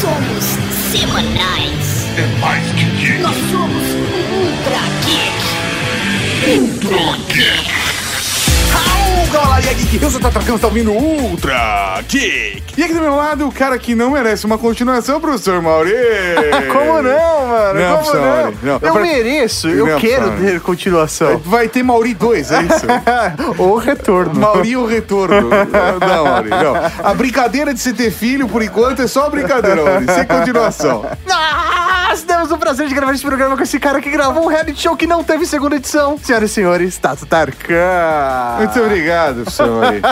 somos semanais. É mais que geek. Nós somos Ultra Geek. Ultra Geek. Au, galera Geek, eu sou o Tatracão, tá ouvindo Ultra Geek. E aqui do meu lado, o cara que não merece uma continuação, professor Mauri. Como não, mano? Não, Como não? Mauri, não. Eu Pra- mereço, eu Não, quero professor. ter continuação. Vai ter Mauri 2, é isso? Ou retorno. Mauri o retorno. Não, Mauri, não. A brincadeira de você ter filho, por enquanto, é só brincadeira, Mauri, sem continuação. Nós temos o prazer de gravar esse programa com esse cara que gravou um reality show que não teve segunda edição. Senhoras e senhores, Tato Tarkan. Muito obrigado, Mauri.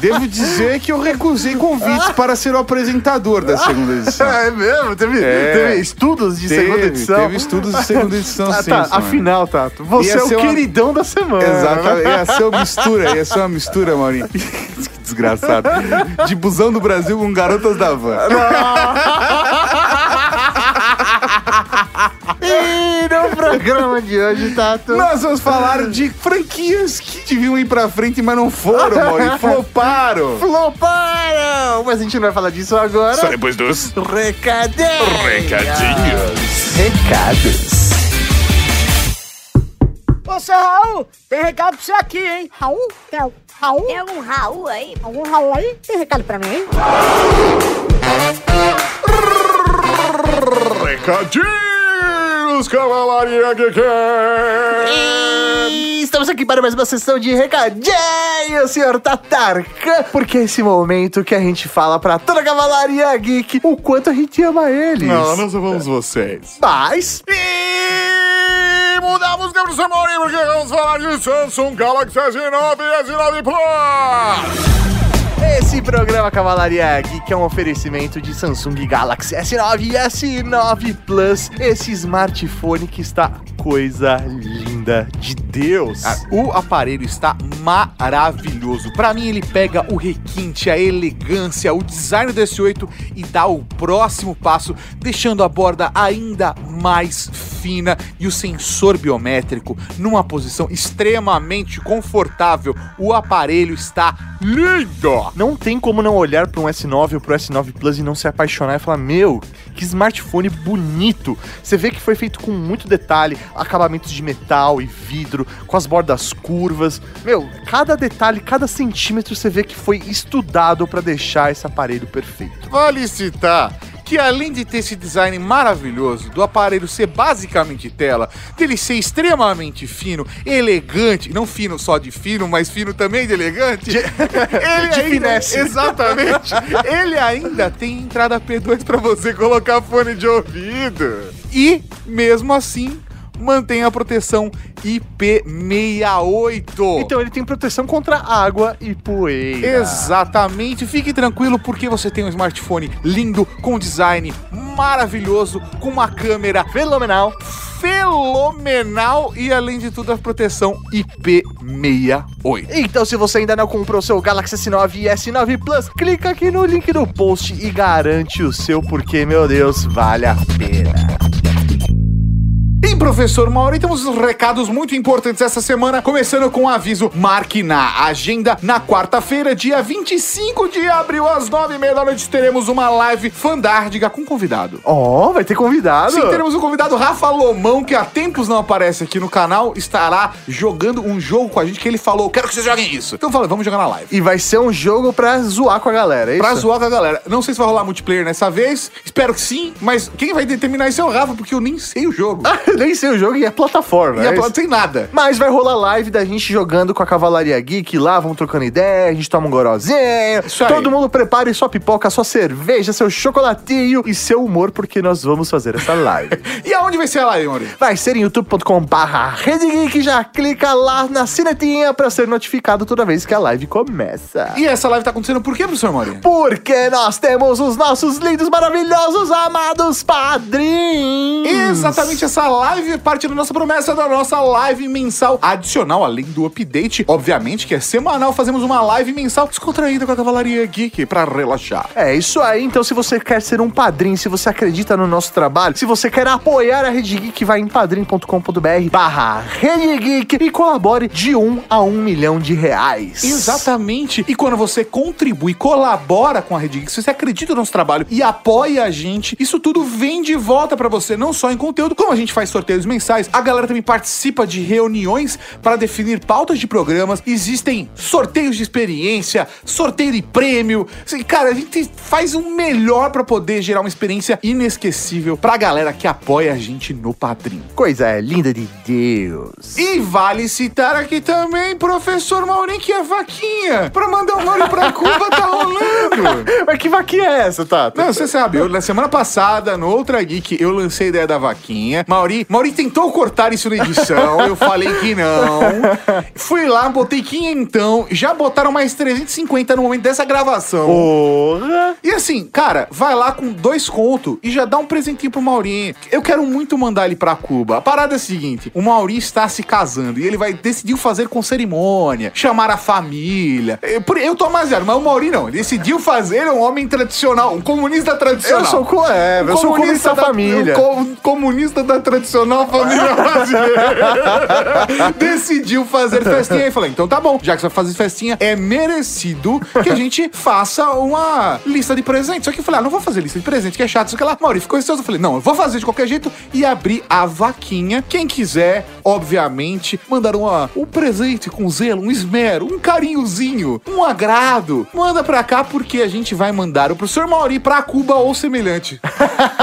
Devo dizer que eu recusei convites para ser o apresentador da segunda edição. É mesmo? Teve, É. teve estudos de segunda Teve, edição? Teve estudos de segunda edição, Ah, sim. tá, afinal, Tato, você Ia é o uma- queridão da semana. Exatamente. Ia ser uma mistura, ia ser uma mistura, Maurinho. Que desgraçado. De busão do Brasil com garotas da van. programa de hoje, Tato... Nós vamos falar de franquias que deviam ir pra frente, mas não foram, Maurinho. Floparam. Floparam! Mas a gente não vai falar disso agora. Só depois dos Recadinhos. recadinhos. Recados. Ô, seu Raul, tem recado pra você aqui, hein? Raul? Tem al- Raul? Tem algum Raul aí? Algum Raul aí? Tem recado pra mim, hein? Cavalaria Geek. E estamos aqui para mais uma sessão de recadinhos, senhor Tatarkan, porque é esse momento que a gente fala pra toda a cavalaria geek o quanto a gente ama eles. Não, nós amamos vocês. Mas... E mudar a música pro seu Maurinho, porque vamos falar de Samsung Galaxy S9 e S9 Plus. Esse programa Cavalaria Geek é um oferecimento de Samsung Galaxy S9 e S9 Plus, esse smartphone que está coisa linda de Deus. Ah, O aparelho está maravilhoso. Pra mim, ele pega o requinte, a elegância, o design do S8 e dá o próximo passo, deixando a borda ainda mais fina e o sensor biométrico numa posição extremamente confortável. O aparelho está lindo! Não tem como não olhar para um S9 ou pro S9 Plus e não se apaixonar e falar: Meu, que smartphone bonito! Você vê que foi feito com muito detalhe, acabamentos de metal e vidro, com as bordas curvas. Meu, cada detalhe, cada centímetro você vê que foi estudado para deixar esse aparelho perfeito. Vale citar que além de ter esse design maravilhoso, do aparelho ser basicamente tela, dele ser extremamente fino, elegante, não fino só de fino, mas fino também de elegante, ele de ainda, finesse. Exatamente. ele ainda tem entrada P2 para você colocar fone de ouvido. E, mesmo assim, mantém a proteção IP68. Então ele tem proteção contra água e poeira. Exatamente, fique tranquilo porque você tem um smartphone lindo, com design maravilhoso, com uma câmera Fenomenal. fenomenal e além de tudo a proteção IP68. Então, se você ainda não comprou seu Galaxy S9 e S9 Plus, clica aqui no link do post e garante o seu, porque, meu Deus, vale a pena. E professor Mauro, temos uns recados muito importantes essa semana, começando com o aviso Marque na agenda. Na quarta-feira, dia 25 de abril, às 9h30 da noite, teremos uma live fandárdiga com convidado. Ó, vai ter convidado. Sim, teremos um convidado, Rafa Lomão, que há tempos não aparece aqui no canal, estará jogando um jogo com a gente que ele falou, quero que vocês joguem isso. Então eu falei, vamos jogar na live. E vai ser um jogo pra zoar com a galera, é isso? Pra zoar com a galera. Não sei se vai rolar multiplayer nessa vez, espero que sim, mas quem vai determinar isso é o Rafa, porque eu nem sei o jogo. Nem sei o jogo e é plataforma. e é a isso? plata sem nada. Mas vai rolar live da gente jogando com a Cavalaria Geek lá, vamos trocando ideia, a gente toma um gorozinho. Isso aí. Todo mundo prepare sua pipoca, sua cerveja, seu chocolatinho e seu humor, porque nós vamos fazer essa live. E aonde vai ser a live, Mori? Vai ser em youtube.com/barra Geek, já clica lá na sinetinha pra ser notificado toda vez que a live começa. E essa live tá acontecendo por quê, professor Mori? Porque nós temos os nossos lindos, maravilhosos, amados padrinhos. Exatamente essa live live, parte da nossa promessa da nossa live mensal adicional, além do update, obviamente, que é semanal, fazemos uma live mensal descontraída com a Cavalaria Geek pra relaxar. É isso aí, então se você quer ser um padrinho, se você acredita no nosso trabalho, se você quer apoiar a Rede Geek, vai em padrim.com.br barra Rede Geek e colabore de 1 a 1 milhão de reais. Exatamente. E quando você contribui, colabora com a Rede Geek, se você acredita no nosso trabalho e apoia a gente, isso tudo vem de volta pra você, não só em conteúdo, como a gente faz sorteios mensais, a galera também participa de reuniões para definir pautas de programas, existem sorteios de experiência, sorteio de prêmio. Assim, Cara, a gente faz o melhor pra poder gerar uma experiência inesquecível pra galera que apoia a gente no Padrim. Coisa linda de Deus. E vale citar aqui também, professor Maurinho, que é vaquinha. Pra mandar o Mauro pra Cuba tá rolando. Mas que vaquinha é essa, Tato? Não, você sabe, eu, na semana passada, no Outra Geek, eu lancei a ideia da vaquinha. Mauri, Mauri tentou cortar isso na edição, eu falei que não. Fui lá, botei quinhentão, já botaram mais 350 no momento dessa gravação. Porra! E assim, cara, vai lá com dois contos e já dá um presentinho pro Maurinho. Eu quero muito mandar ele pra Cuba. A parada é a seguinte: o Maurinho está se casando e ele vai decidiu fazer com cerimônia, chamar a família. Eu, eu tô amaziado, mas o Maurinho não. Ele decidiu fazer, um homem tradicional, um comunista tradicional. Eu sou, é, eu sou comunista da família. um co- comunista da tradicional família brasileira. Decidiu fazer festinha e falei, então tá bom, já que você vai fazer festinha, é merecido que a gente faça uma lista de presentes. Só que eu falei, ah, não vou fazer lista de presentes, que é chato, isso que lá. Maurício ficou ansioso. Eu falei, não, eu vou fazer de qualquer jeito e abrir a vaquinha. Quem quiser, obviamente, mandar uma, um presente com zelo, um esmero, um carinhozinho, um agrado, manda pra cá porque a gente vai mandar o professor Mauri pra Cuba ou semelhante.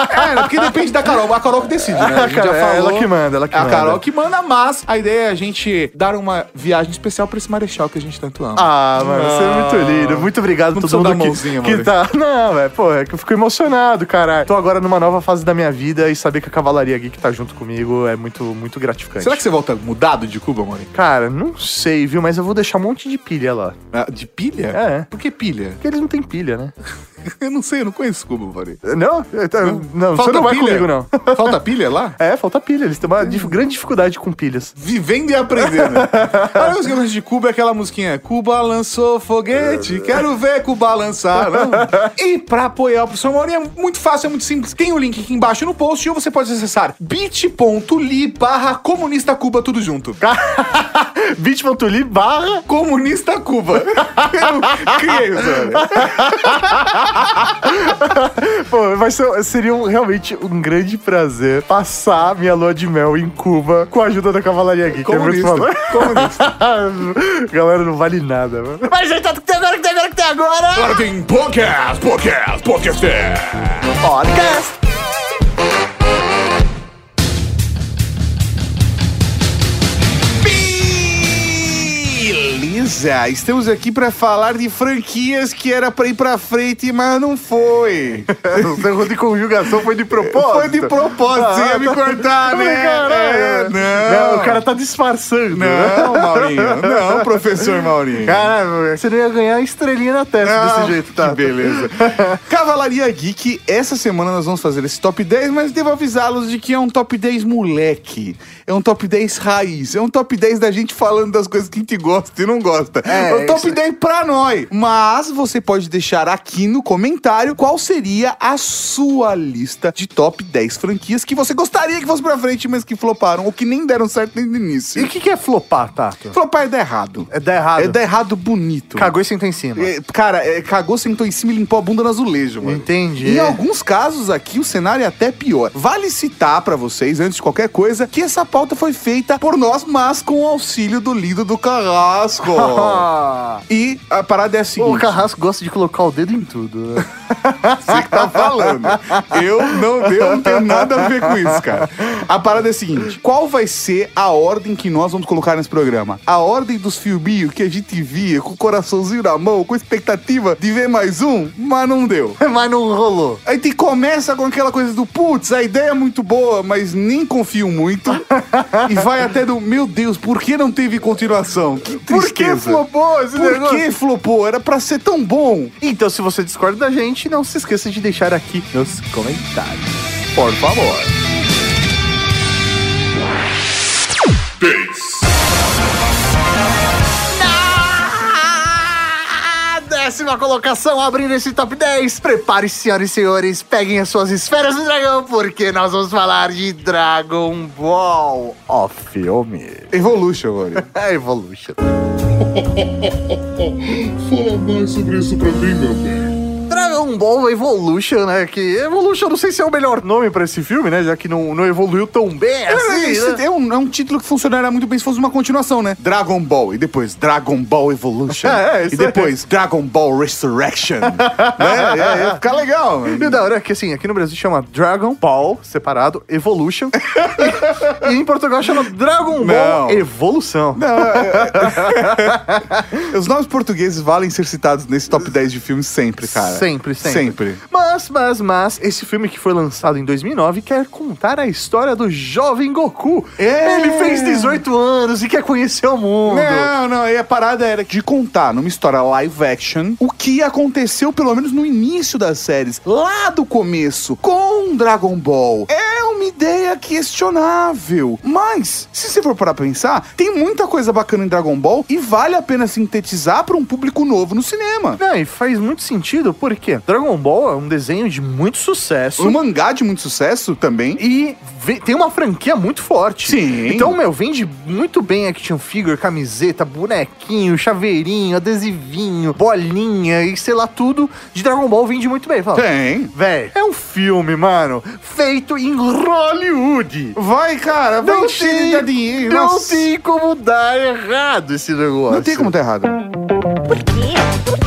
É, porque depende da Carol. A Carol que decide, né? A já É, falou. ela que manda, ela que a manda. Carol que manda, mas a ideia é a gente dar uma viagem especial pra esse marechal que a gente tanto ama. Ah, mano, você é muito lindo. Muito obrigado Não a todo mundo que, mãozinha, que tá. Não, velho, pô, é que eu fico emocionado, caralho. Tô agora numa nova fase da minha vida e saber que a Cavalaria Geek tá junto comigo é muito, muito gratificante. Será que você volta mudado de Cuba, Mauri? Cara, não sei, viu? Mas eu vou deixar um monte de pilha lá. Ah, De pilha? É. Por que pilha? Porque eles não têm pilha, né? Eu não sei, eu não conheço Cuba, Mauri. Não? Não, não você Falta não vai pilha? comigo, não. Falta pilha lá? É, falta pilha. Eles têm uma dif- grande dificuldade com pilhas. Vivendo e aprendendo. a música que eu conheço de Cuba é aquela musiquinha Cuba lançou foguete, quero ver Cuba lançar. Não? E pra apoiar o professor Mauri é muito fácil, é muito simples. Tem o link aqui embaixo no post ou você pode acessar bit.ly barra comunista Cuba tudo junto. bit.ly barra Comunista Cuba. Eu criei isso. Pô, vai ser, seria um- realmente um grande prazer passar minha lua de mel em Cuba com a ajuda da Cavalaria Geek. É muito Comunista. foda. Comunista. Galera, não vale nada, mano. Mas aí, tá que tem agora, que tem agora, que tem agora. Agora tem podcast, podcast, podcast. Podcast. Beleza, estamos aqui pra falar de franquias que era pra ir pra frente, mas não foi. O erro de conjugação foi de propósito. Foi de propósito, você ia me cortar, né? É, Caralho. não. o cara tá disfarçando. Não, Maurinho, não, professor Maurinho. Caralho, você não ia ganhar estrelinha na testa desse jeito, tá? Que beleza. Cavalaria Geek, essa semana nós vamos fazer esse top 10, mas devo avisá-los de que é um top 10 moleque. É um top 10 raiz. É um top 10 da gente falando das coisas que a gente gosta e não gosta. É, É, um top isso- 10 pra nós. Mas você pode deixar aqui no comentário qual seria a sua lista de top 10 franquias que você gostaria que fosse pra frente, mas que floparam ou que nem deram certo desde o E início. o que, que é flopar, Tato? Flopar é dar errado. É dar errado. É dar errado bonito. Cagou e sentou em cima. É, cara, é, cagou, sentou em cima e limpou a bunda no azulejo, mano. Entendi. Em alguns casos aqui o cenário é até pior. Vale citar pra vocês, antes de qualquer coisa, que essa pauta foi feita por nós, mas com o auxílio do Lido do Carrasco. e a parada é a O seguinte. Carrasco gosta de colocar o dedo em tudo. né? Você que tá falando. Eu não, eu não tenho nada a ver com isso, cara. A parada é a seguinte: qual vai ser a ordem que nós vamos colocar nesse programa? A ordem dos filminhos que a gente via com o coraçãozinho na mão, com expectativa de ver mais um, mas não deu. Mas não rolou. Aí te começa com aquela coisa do putz, a ideia é muito boa, mas nem confio muito. e vai até do meu Deus, por que não teve continuação? Que Por que tristeza. Flopou esse Por negócio? que flopou? Era pra ser tão bom. Então, se você discorda da gente, não se esqueça de deixar aqui nos comentários. Por favor. Décima colocação, abrindo esse top 10. Prepare-se, senhoras e senhores, peguem as suas esferas do dragão, porque nós vamos falar de Dragon Ball, o filme. Evolution, mano. É Evolution. Fala mais sobre isso pra mim, meu bem. Dragon Ball Evolution, né? Que Evolution eu não sei se é o melhor nome pra esse filme, né? Já que não, não evoluiu tão bem assim. Esse né? é, um, é um título que funcionaria muito bem se fosse uma continuação, né? Dragon Ball, e depois Dragon Ball Evolution. É, é, isso e depois Dragon Ball Resurrection. né? É, ia ficar legal. E o da hora é que, assim, aqui no Brasil chama Dragon Ball, separado, Evolution. e em Portugal chama Dragon Ball Não. Evolução. Os nomes portugueses valem ser citados nesse top 10 de filmes sempre, cara. Sempre, sempre. Sempre. Mas, mas, mas, esse filme que foi lançado em 2009 quer contar a história do jovem Goku. É. Ele fez 18 anos e quer conhecer o mundo. Não, não, aí a parada era de contar numa história live action o que aconteceu, pelo menos no início das séries, lá do começo, com Dragon Ball. É uma ideia questionável. Mas, se você for parar pra pensar, tem muita coisa bacana em Dragon Ball e vale a pena sintetizar pra um público novo no cinema. Não, e faz muito sentido, porque Dragon Ball é um desenho de muito sucesso. Um mangá de muito sucesso também. E tem uma franquia muito forte. Sim. Então, meu, vende muito bem action figure, camiseta, bonequinho, chaveirinho, adesivinho, bolinha e sei lá tudo de Dragon Ball vende muito bem. Fala, Tem. Véi, é um filme, mano, feito em Hollywood. Vai, cara, vai Não encher dinheiro. não Nossa. tem como dar errado esse negócio. Não tem como tá errado. Por quê?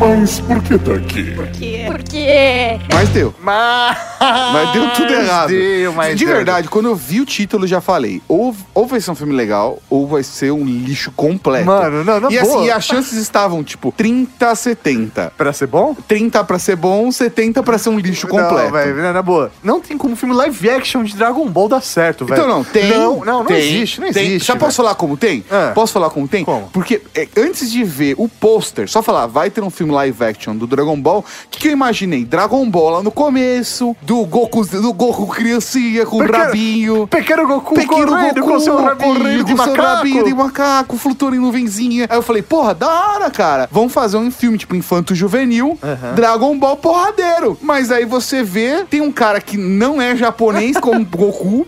Mas por que tá aqui? Por quê? Por quê? Mas deu. Mas, Mas deu tudo errado. Deu, mas de deu. verdade, quando eu vi o título, já falei: ou, ou vai ser um filme legal, ou vai ser um lixo completo. Mano, não, na e boa. assim, e as chances estavam, tipo, 30 a 70. Pra ser bom? 30 pra ser bom, 70 pra ser um lixo completo. Não, velho, na boa. Não tem como filme live action de Dragon Ball dar certo, velho. Então não, tem. Não, não, não tem, existe, não tem. existe. Já velho. posso falar como tem? Ah. Posso falar como tem? Como? Porque é, antes de ver o pôster, só falar, vai ter um filme live action do Dragon Ball, o que, que eu imaginei? Dragon Ball lá no começo, do Goku, do Goku criancinha com o Pequeno- rabinho. Pequeno Goku Pequeno correndo Goku com seu rabinho correndo de com seu macaco. rabinho de macaco, flutuando em nuvenzinha. Aí eu falei, porra, da hora, cara. Vamos fazer um filme, tipo, infanto juvenil, Dragon Ball porradeiro. Mas aí você vê, tem um cara que não é japonês, como Goku,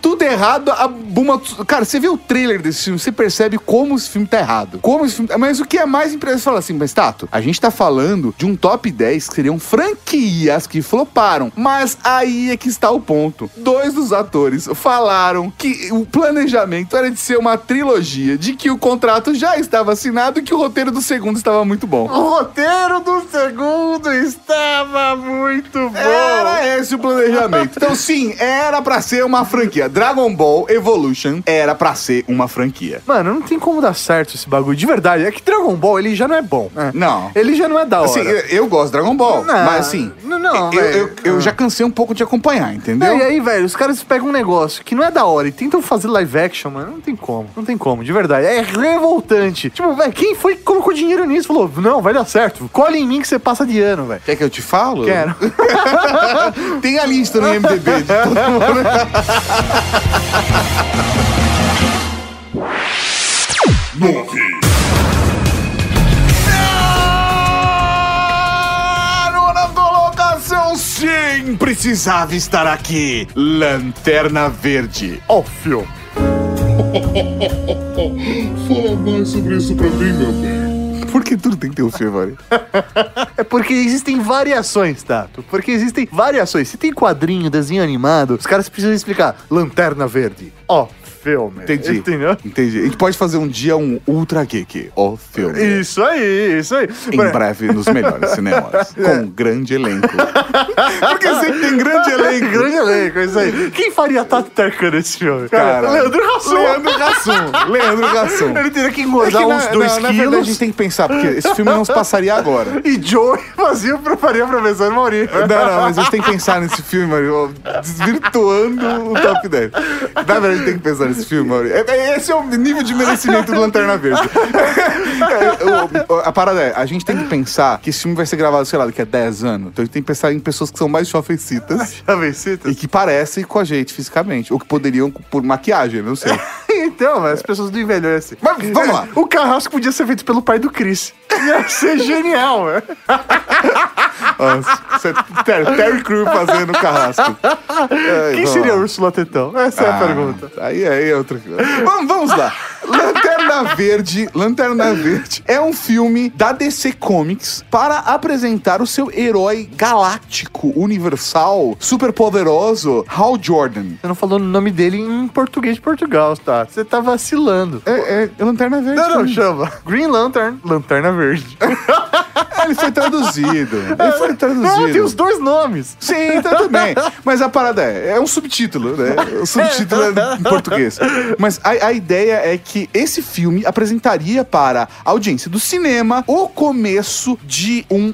tudo errado, a Buma... Cara, você vê o trailer desse filme, você percebe como esse filme tá errado. Como esse filme... Mas o que é mais impressionante, fala assim, mas Tato, a gente tá falando de um top 10 que seriam franquias que floparam. Mas aí é que está o ponto. Dois dos atores falaram que o planejamento era de ser uma trilogia, de que o contrato já estava assinado e que o roteiro do segundo estava muito bom. O roteiro do segundo estava muito bom. Era esse o planejamento. Então, sim, era pra ser uma franquia. Dragon Ball Evolution era pra ser uma franquia. Mano, não tem como dar certo esse bagulho. De verdade, é que Dragon Ball, ele já não é bom. né? Não. Ele já não é da hora. Assim, eu, eu gosto de Dragon Ball, Não, mas assim, não, não, eu, eu, eu já cansei um pouco de acompanhar, entendeu? Não, e aí, velho, os caras pegam um negócio que não é da hora e tentam fazer live action, mano. Não tem como. Não tem como, de verdade. É revoltante. Tipo, velho, quem foi que colocou dinheiro nisso? Falou, não, vai dar certo. Colhe em mim que você passa de ano, velho. Quer que eu te falo? Quero. Tem a lista no IMDB de todo mundo. Nove. Sim, precisava estar aqui. Lanterna Verde. Ó, o filme. Fala mais sobre isso pra mim, meu bem. Por que tudo tem que ter um filme? É porque existem variações, Tato. Porque existem variações. Se tem quadrinho, desenho animado, os caras precisam explicar. Lanterna Verde. Ó, filme. Entendi. Entendeu? Entendi. A gente pode fazer um dia um Ultra Geek, ó filme. Isso aí, isso aí. Em Mano, breve nos melhores cinemas. Com um grande elenco. Porque sempre tem grande elenco. Grande elenco, é isso aí. Quem faria Tato Tercan nesse filme? Cara, Leandro Hassum. Leandro Hassum. Leandro Hassum. Ele teria que É engordar que na, uns dois na, na verdade a quilos. gente tem que pensar, porque esse filme não se passaria agora. E Joey fazia o faria o professor Maurício. Não, não, mas a gente tem que pensar nesse filme, mano, desvirtuando o top 10. Na verdade, a gente tem que pensar esse filme, Mauri. É- é- Esse é o nível de merecimento do Lanterna Verde. É, o- o- a parada é, a gente tem que pensar que esse filme vai ser gravado, sei lá, daqui a 10 anos. Então a gente tem que pensar em pessoas que são mais jovecitas Já vencido? e que parecem com a gente fisicamente. Ou que poderiam por maquiagem, não sei. Então, as pessoas não envelhecem. Mas vamos lá. O carrasco podia ser feito pelo pai do Chris. Ia ser genial, velho. Nossa, isso é Ter- Terry Crew fazendo carrasco. Ai, Quem seria a Úrsula Tetão? Essa é a Ah, pergunta. Aí, aí é outra coisa. Vamos, vamos lá. Lanterna Verde, Lanterna Verde é um filme da DC Comics para apresentar o seu herói galáctico, universal, super poderoso, Hal Jordan. Você não falou o nome dele em português de Portugal, tá? Você tá vacilando. É, é Lanterna Verde. Não, não, chama. Green Lantern, Lanterna Verde. Ele foi traduzido. Ele foi traduzido. Não, tem os dois nomes. Sim, tá tudo bem. Mas a parada é, é um subtítulo, né? O subtítulo é em português. Mas a, a ideia é que esse filme apresentaria para a audiência do cinema o começo de um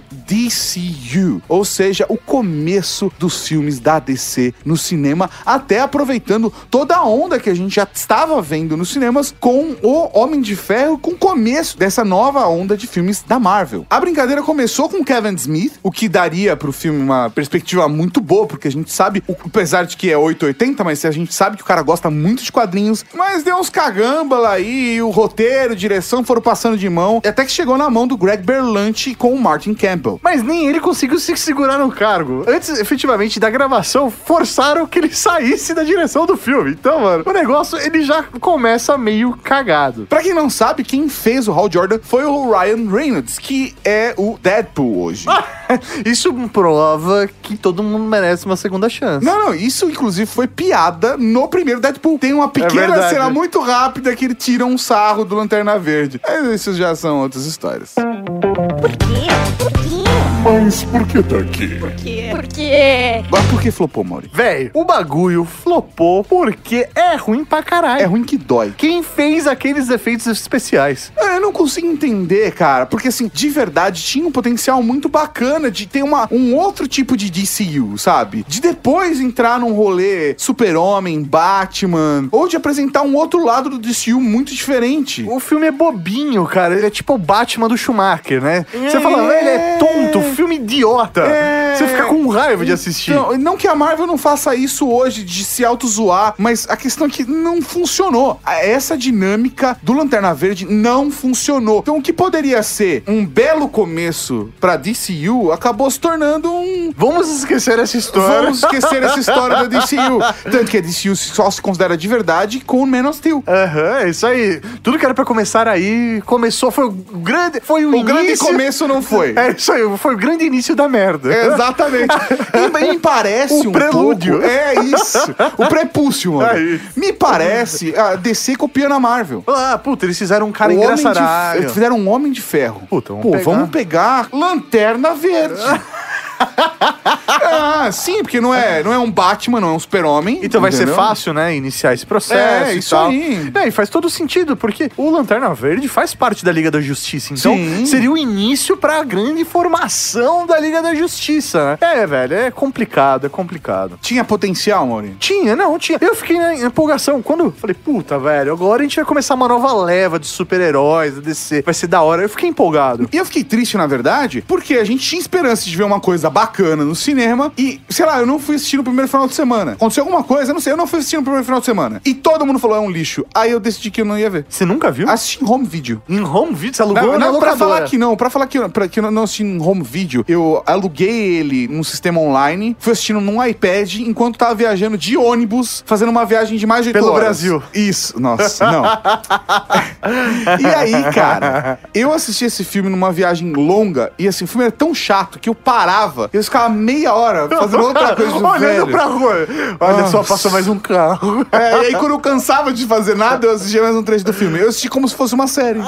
DCU. Ou seja, o começo dos filmes da DC no cinema, até aproveitando toda a onda que a gente já estava vendo nos cinemas com o Homem de Ferro, com o começo dessa nova onda de filmes da Marvel. A brincadeira começou com Kevin Smith, o que daria pro filme uma perspectiva muito boa, porque a gente sabe, o- apesar de que é 880, mas a gente sabe que o cara gosta muito de quadrinhos, mas deu uns cagamba lá aí, e o roteiro, direção foram passando de mão, até que chegou na mão do Greg Berlanti com o Martin Campbell. Mas nem ele conseguiu se segurar no cargo. Antes, efetivamente, da gravação, forçaram que ele saísse da direção do filme. Então, mano, o negócio, ele já começa meio cagado. Pra quem não sabe, quem fez o Hal Jordan foi o Ryan Reynolds, que é o Deadpool hoje. Isso prova que todo mundo merece uma segunda chance. Não, não, isso inclusive foi piada no primeiro Deadpool. Tem uma pequena verdade. cena muito rápida que ele tira um sarro do Lanterna Verde. Mas isso já são outras histórias. Por quê? Por quê? Mas por que tá aqui? Por quê? Por quê? Agora por que flopou, Mauri? Véi, o bagulho flopou porque é ruim pra caralho. É ruim que dói. Quem fez aqueles efeitos especiais? Eu não consigo entender, cara, porque assim, de verdade, tinha um potencial muito bacana de ter uma, um outro tipo de DCU, sabe? De depois entrar num rolê Super-Homem, Batman, ou de apresentar um outro lado do DCU muito diferente. O filme é bobinho, cara. Ele é tipo o Batman do Schumacher, né? Você fala, ele é tonto, filme idiota. É. Você fica com raiva de assistir. Não, não que a Marvel não faça isso hoje, de se auto-zoar, mas a questão é que não funcionou. Essa dinâmica do Lanterna Verde não funcionou. Então, o que poderia ser um belo começo pra DCU acabou se tornando um. Vamos esquecer essa história. Vamos esquecer essa história da DCU. Tanto que a DCU só se considera de verdade com o Man of Steel. Aham, é isso aí. Tudo que era pra começar aí, começou, foi o grande, foi o, O grande início. começo não foi. É isso aí, foi o grande início da merda. Exatamente. E me parece O um prelúdio. pouco- É isso. O prepúcio, mano. É isso. Me parece a DC copiando a Marvel. Ah, puta, eles fizeram um cara O Homem de engraçadalho. Fe- Fizeram um Homem de Ferro. Puta, vamos Pô, pegar. vamos pegar Lanterna Verde. ah, sim, porque não é, não é um Batman, não é um super-homem. Então vai ser fácil, né? Iniciar esse processo É, e isso tal. aí. É, e faz todo sentido, porque o Lanterna Verde faz parte da Liga da Justiça. Então Sim. seria o início pra grande formação da Liga da Justiça, né? É, velho, é complicado, é complicado. Tinha potencial, Maurinho. Tinha, não, tinha. Eu fiquei na empolgação. Quando eu falei, puta, velho, agora a gente vai começar uma nova leva de super-heróis da DC. Vai ser da hora. Eu fiquei empolgado. E eu fiquei triste, na verdade, porque a gente tinha esperança de ver uma coisa bacana no cinema e, sei lá, eu não fui assistir no primeiro final de semana. Aconteceu alguma coisa, eu não sei, eu não fui assistir no primeiro final de semana. E todo mundo falou, é um lixo. Aí eu decidi que eu não ia ver. Você nunca viu? Assisti em home video. Em home video, você alugou Não, na não pra falar que não, pra falar que, pra que eu não assisti em home video, eu aluguei ele num sistema online, fui assistindo num iPad enquanto tava viajando de ônibus, fazendo uma viagem de mais de 8 Pelo horas. Brasil. Isso, nossa, não. e aí, cara, eu assisti esse filme numa viagem longa e assim, o filme era tão chato que eu parava, eu ficava meia hora fazendo outra coisa. Olhando velho. pra rua. Olha Nossa. só, passou mais um carro. É, e aí quando eu cansava de fazer nada, eu assistia mais um trecho do filme. Eu assisti como se fosse uma série.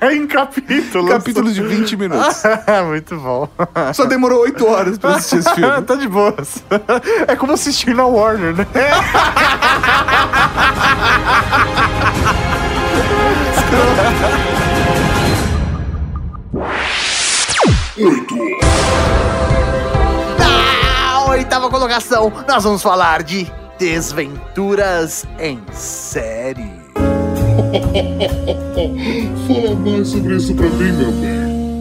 É em capítulos. Capítulos de 20 minutos. Muito bom. Só demorou 8 horas pra assistir esse filme. tá de boas. É como assistir na Warner, né? Na oitava colocação, nós vamos falar de Desventuras em série. Fala mais sobre isso pra mim, meu bem.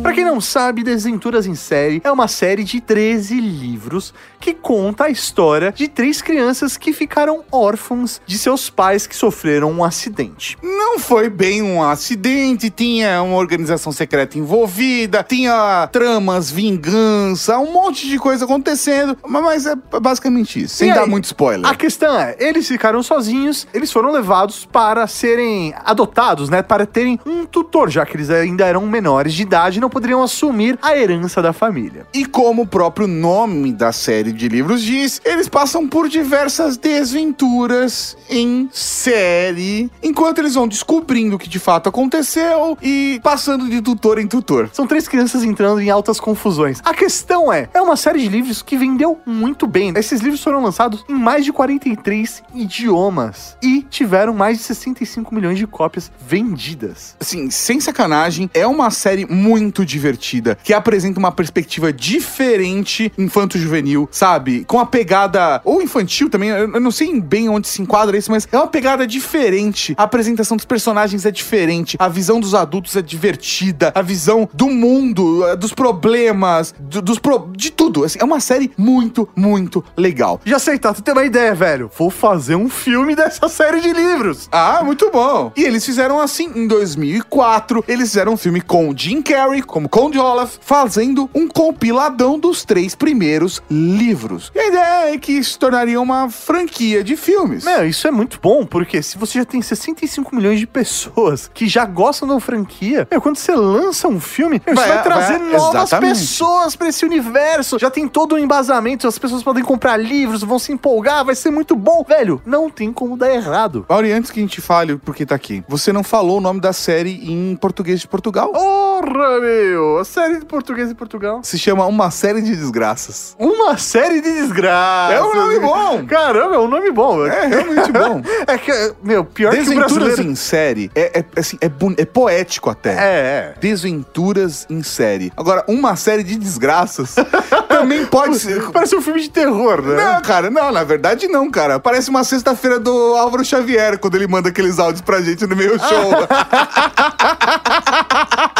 Pra quem não sabe, Desventuras em Série é uma série de 13 livros que conta a história de três crianças que ficaram órfãos de seus pais que sofreram um acidente. Não foi bem um acidente, tinha uma organização secreta envolvida, tinha tramas, vingança, um monte de coisa acontecendo, ma- mas é basicamente isso, sem dar muito spoiler. A questão é, eles ficaram sozinhos, eles foram levados para serem adotados, né? Para terem um tutor, já que eles ainda eram menores de idade e não poderiam assumir a herança da família. E como o próprio nome da série de livros diz, eles passam por diversas desventuras em série, enquanto eles vão descobrindo o que de fato aconteceu e passando de tutor em tutor. São três crianças entrando em altas confusões. A questão é, é uma série de livros que vendeu muito bem. Esses livros foram lançados em mais de 43 idiomas e tiveram mais de 65 milhões de cópias vendidas. Assim, sem sacanagem, é uma série muito divertida, que apresenta uma perspectiva diferente infanto-juvenil, sabe? Com a pegada, ou infantil também, eu não sei bem onde se enquadra isso, mas é uma pegada diferente. A apresentação dos personagens é diferente, a visão dos adultos é divertida, a visão do mundo, eh, dos problemas, do- dos pro- de tudo. Assim, é uma série muito, muito legal. Já sei, tá, tu tem uma ideia, velho. Vou fazer um filme dessa série de livros. Ah, muito bom. E eles fizeram assim em 2004. Eles fizeram um filme com Jim Carrey, como Conde Olaf, fazendo um compiladão dos três primeiros livros. E a ideia é que se tornaria uma franquia de filmes. Meu, isso é muito bom, porque se você já tem 65 milhões de pessoas que já gostam da franquia, meu, quando você lança um filme, meu, Vai- você vai trazer vai- novas exatamente. pessoas pra esse universo. Já tem todo um embasamento, as pessoas podem comprar livros, vão se empolgar, vai ser muito bom. Velho, não tem como dar errado. Mauri, antes que a gente fale porque tá aqui, você não falou o nome da série em português de Portugal? Porra, meu! A série de português em Portugal. Se chama Uma Série de Desgraças. Uma série de desgraças. É um nome bom. Caramba, é um nome bom. velho. É realmente bom. É que, meu, pior que Desventuras brasileiro... em série é, é, assim, é, boni- é poético até. É, é. Desventuras em série. Agora, uma série de desgraças também pode ser. Parece um filme de terror, né? Não, cara, não, na verdade não, cara. Parece uma sexta-feira do Álvaro Xavier, quando ele manda aqueles áudios pra gente no meio show.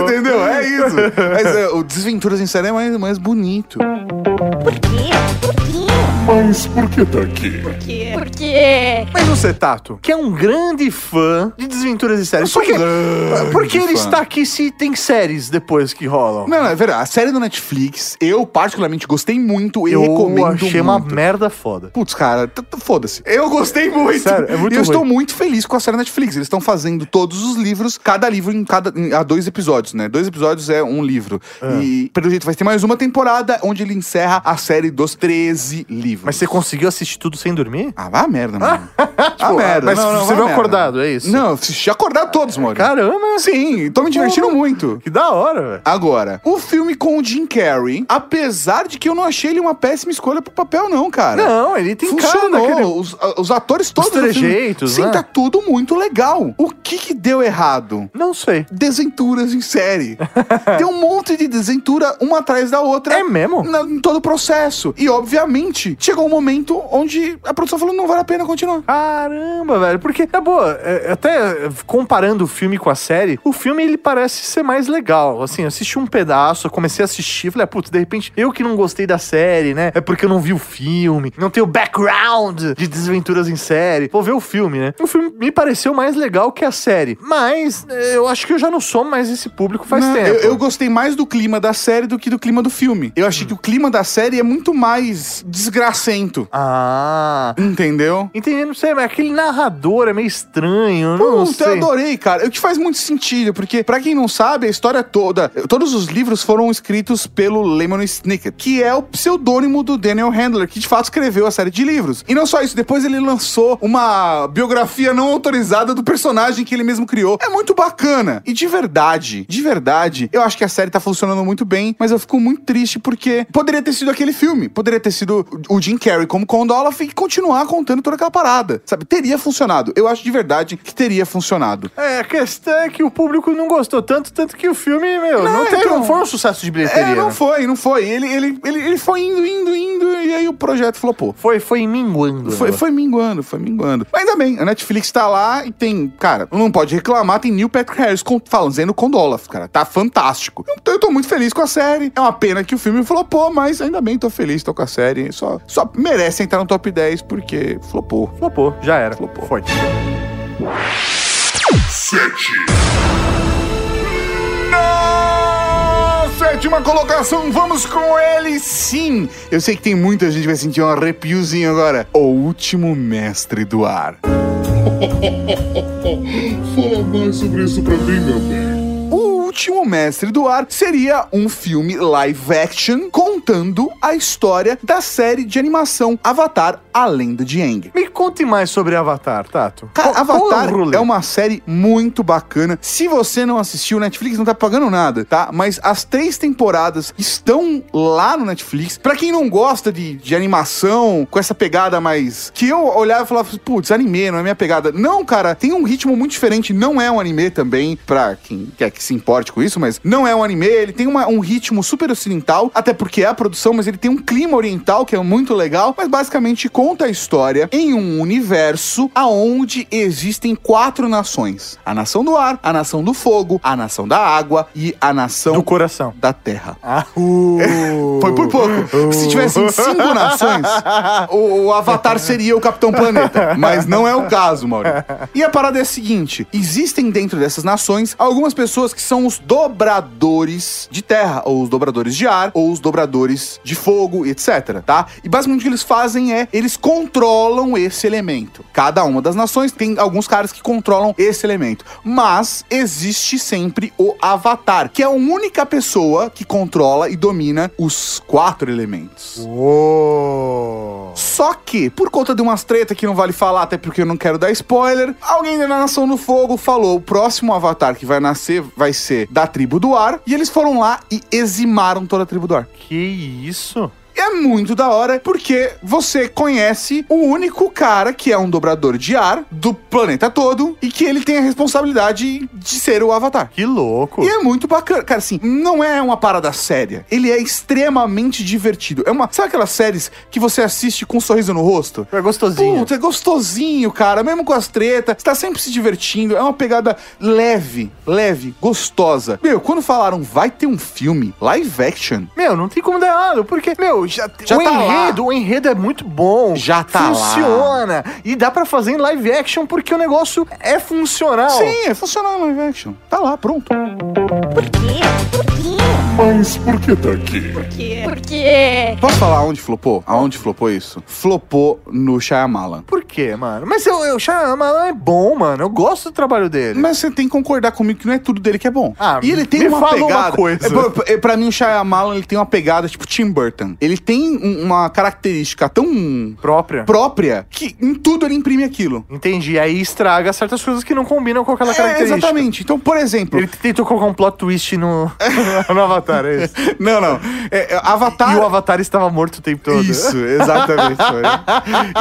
Você bom. entendeu? É isso. Mas é, o Desventuras em série é mais, mais bonito. Por quê? Por quê? Mas por que tá aqui? Por quê? Por quê? Mas você, Tato, que é um grande fã de Desventuras em Séries. Por que, um grande por que ele fã. está aqui se tem séries depois que rolam? Não, é verdade. A série do Netflix, eu particularmente gostei muito e eu recomendo achei uma muito. merda foda. Putz, cara, foda-se. Eu gostei muito. Sério, é muito e eu ruim. estou muito feliz com a série Netflix. Eles estão fazendo todos os livros, cada livro em cada em- há dois episódios, né? Dois episódios é um livro. Ah. E pelo jeito vai ter mais uma temporada onde ele encerra a série dos 13 livros. Mas você conseguiu assistir tudo sem dormir? Ah, vá a merda, mano. ah, Tipo, merda. mas não, não, você a merda. acordado, é isso? Não, assisti acordado todos, mano. Caramba! Sim, tô me divertindo muito. Que da hora, velho. Agora, o filme com o Jim Carrey, apesar de que eu não achei ele uma péssima escolha pro papel, não, cara. Não, ele tem cara Funcionou. daquele... Os, a- os atores todos. do filme- trejeitos, Sim, né? tá tudo muito legal. O que que deu errado? Não sei. Desventuras em série. Tem um monte de desventura uma atrás da outra. É mesmo? na- em todo o processo. E, obviamente, chegou um momento onde a produção falou: não vale a pena continuar. Caramba, velho. Porque, é boa, é, até comparando o filme com a série, o filme ele parece ser mais legal. Assim, eu assisti um pedaço, eu comecei a assistir, falei, ah, putz, de repente eu que não gostei da série, né? É porque eu não vi o filme, não tenho background de desventuras em série. Vou ver o filme, né? O filme me pareceu mais legal que a série. Mas é, eu acho que eu já não sou mais esse público faz Não, tempo. Eu, eu gostei mais do clima da série do que do clima do filme. Eu achei que o clima da série é muito mais desgracento. Ah. Entendeu? Entendi, não sei, mas aquele narrador é meio estranho, não Puta, eu sei. adorei, cara. O que faz muito sentido, porque, pra quem não sabe, a história toda, todos os livros foram escritos pelo Lemon Snicket, que é o pseudônimo do Daniel Handler, que de fato escreveu a série de livros. E não só isso, depois ele lançou uma biografia não autorizada do personagem que ele mesmo criou. É muito bacana. E de verdade, de verdade, eu acho que a série tá funcionando muito bem, mas eu fico muito triste porque poderia ter sido aquele filme. Poderia ter sido o Jim Carrey como Condoloff e continuar contando toda aquela parada. Sabe? Teria funcionado. Eu acho de verdade que teria funcionado. É, a questão é que o público não gostou tanto, tanto que o filme, meu, não, Não, teve, então- não foi um sucesso de bilheteria. É, não né? foi, não foi. Ele, ele, ele, ele foi indo, indo, indo, e aí o projeto flopou. Foi, foi minguando. Foi, né? foi minguando, foi minguando. Mas ainda bem, a Netflix tá lá e tem, cara, não pode reclamar, tem Neil Patrick Harris fazendo com Dolph, cara. Tá fantástico. Então eu tô muito feliz com a série. É uma pena que o filme flopou, mas ainda bem, tô feliz, tô com a série. Só, só merece entrar no top 10 porque flopou. Flopou, já era. Flopou. Foi. Na sétima colocação, vamos com ele sim. Eu sei que tem muita gente que vai sentir um arrepiozinho agora. O último mestre do ar. Fala mais sobre isso pra mim, meu bem. O último mestre do ar seria um filme live action contando a história da série de animação Avatar: A Lenda de Aang. Me conte mais sobre Avatar, Tato. Cara, Avatar o é uma série muito bacana. Se você não assistiu, Netflix não tá pagando nada, tá? Mas as três temporadas estão lá no Netflix. Pra quem não gosta de, de animação, com essa pegada mais. Que eu olhava e falava, putz, anime, não é minha pegada. Não, cara, tem um ritmo muito diferente. Não é um anime também, pra quem quer que se importe com isso, mas não é um anime. Ele tem uma- um ritmo super ocidental, até porque é a produção, mas ele tem um clima oriental que é muito legal. Mas basicamente conta a história em um universo aonde existem quatro nações: a nação do ar, a nação do fogo, a nação da água e a nação Do coração. da terra. Ah, uh. Foi por pouco. Se tivessem cinco nações, o, o Avatar seria o Capitão Planeta. Mas não é o caso, Mauro. E a parada é a seguinte: existem dentro dessas nações algumas pessoas que são os dobradores de terra, ou os dobradores de ar, ou os dobradores de fogo, etc. Tá? E basicamente o que eles fazem é eles controlam esse elemento. Cada uma das nações tem alguns caras que controlam esse elemento. Mas existe sempre o Avatar, que é a única pessoa que controla e domina os quatro elementos. Uou. Só que, por conta de umas treta que não vale falar, até porque eu não quero dar spoiler, alguém da Nação do Fogo falou: o próximo avatar que vai nascer vai ser da tribo do ar. E eles foram lá e eximaram toda a tribo do ar. Que isso? É muito da hora, porque você conhece o único cara que é um dobrador de ar do planeta todo e que ele tem a responsabilidade de ser o avatar. Que louco. E é muito bacana. Cara, assim, não é uma parada séria. Ele é extremamente divertido. É uma. Sabe aquelas séries que você assiste com um sorriso no rosto? É gostosinho. Puta, é gostosinho, cara. Mesmo com as tretas, você tá sempre se divertindo. É uma pegada leve, leve, gostosa. Meu, quando falaram vai ter um filme live action, Meu, não tem como dar errado, porque, meu, já, Já o tá enredo, o enredo é muito bom. Já tá lá. Funciona. E dá pra fazer em live action porque o negócio é funcional. sim, é funcional em live action. Tá lá, pronto. Por quê? Por quê? Mas por que tá aqui? Por quê? Por quê? Posso falar onde flopou? Aonde flopou isso? Flopou no Shyamalan. Por quê, mano? Mas eu, eu, Shyamalan é bom, mano. Eu gosto do trabalho dele. Mas você tem que concordar comigo que não é tudo dele que é bom. Ah, e ele tem me uma fala uma pegada. coisa. É, pra- é, pra mim, o Shyamalan ele tem uma pegada tipo Tim Burton. Ele tem um- uma característica tão Própria. própria que em tudo ele imprime aquilo. Entendi. Aí estraga certas coisas que não combinam com aquela É, característica. exatamente. Então, por exemplo. Ele tentou colocar um plot twist no, no Avatar, é isso. Não, não. É, é, Avatar. E o Avatar estava morto o tempo todo. Isso, exatamente.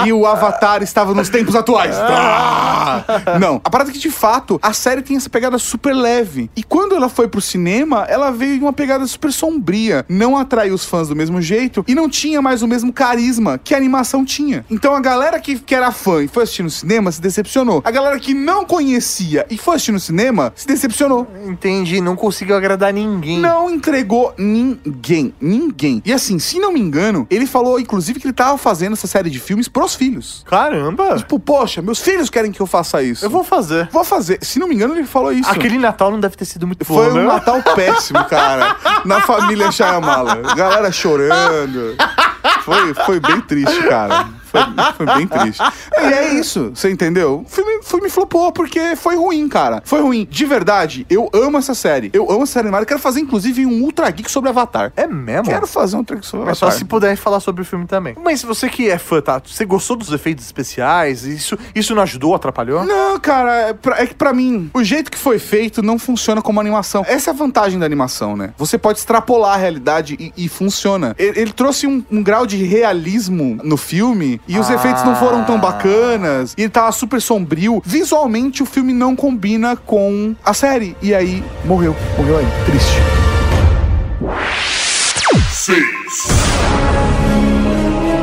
e o Avatar estava nos tempos atuais. Ah! Não, a parada é que de fato a série tem essa pegada super leve. E quando ela foi pro cinema, ela veio em uma pegada super sombria. Não atraiu os fãs do mesmo jeito e não tinha mais o mesmo carisma que a animação tinha. Então a galera que, que era fã e foi assistir no cinema se decepcionou. A galera que não conhecia e foi assistir no cinema se decepcionou. Entendi, não conseguiu agradar ninguém. Não entregou ninguém. Ninguém. E assim, se não me engano, ele falou, inclusive, que ele tava fazendo essa série de filmes pros filhos. Caramba! Tipo, poxa, meus filhos querem que eu faça isso. Eu vou fazer. Vou fazer. Se não me engano, ele falou isso. Aquele Natal não deve ter sido muito Foi bom, um né? Natal péssimo, cara. na família Shyamala. Galera chorando. Foi, foi bem triste, cara. Foi, foi bem triste. E é isso, você entendeu? O filme filme flopou, porque foi ruim, cara. Foi ruim. De verdade, eu amo essa série. Eu amo essa série animada. Quero fazer, inclusive, um Ultra Geek sobre Avatar. É mesmo? Quero fazer um Ultra Geek sobre Mas só Avatar. se puder falar sobre o filme também. Mas você que é fã, tá? Você gostou dos efeitos especiais? Isso, isso não ajudou, atrapalhou? Não, cara, é, pra- é que pra mim, o jeito que foi feito não funciona como animação. Essa é a vantagem da animação, né? Você pode extrapolar a realidade e, e funciona. Ele, ele trouxe um, um grau de realismo no filme e os Ah. efeitos não foram tão bacanas. E ele tava super sombrio. Visualmente, o filme não combina com a série. E aí, morreu. Morreu aí. Triste.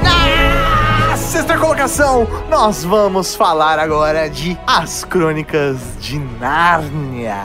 Na sexta colocação, nós vamos falar agora de As Crônicas de Nárnia.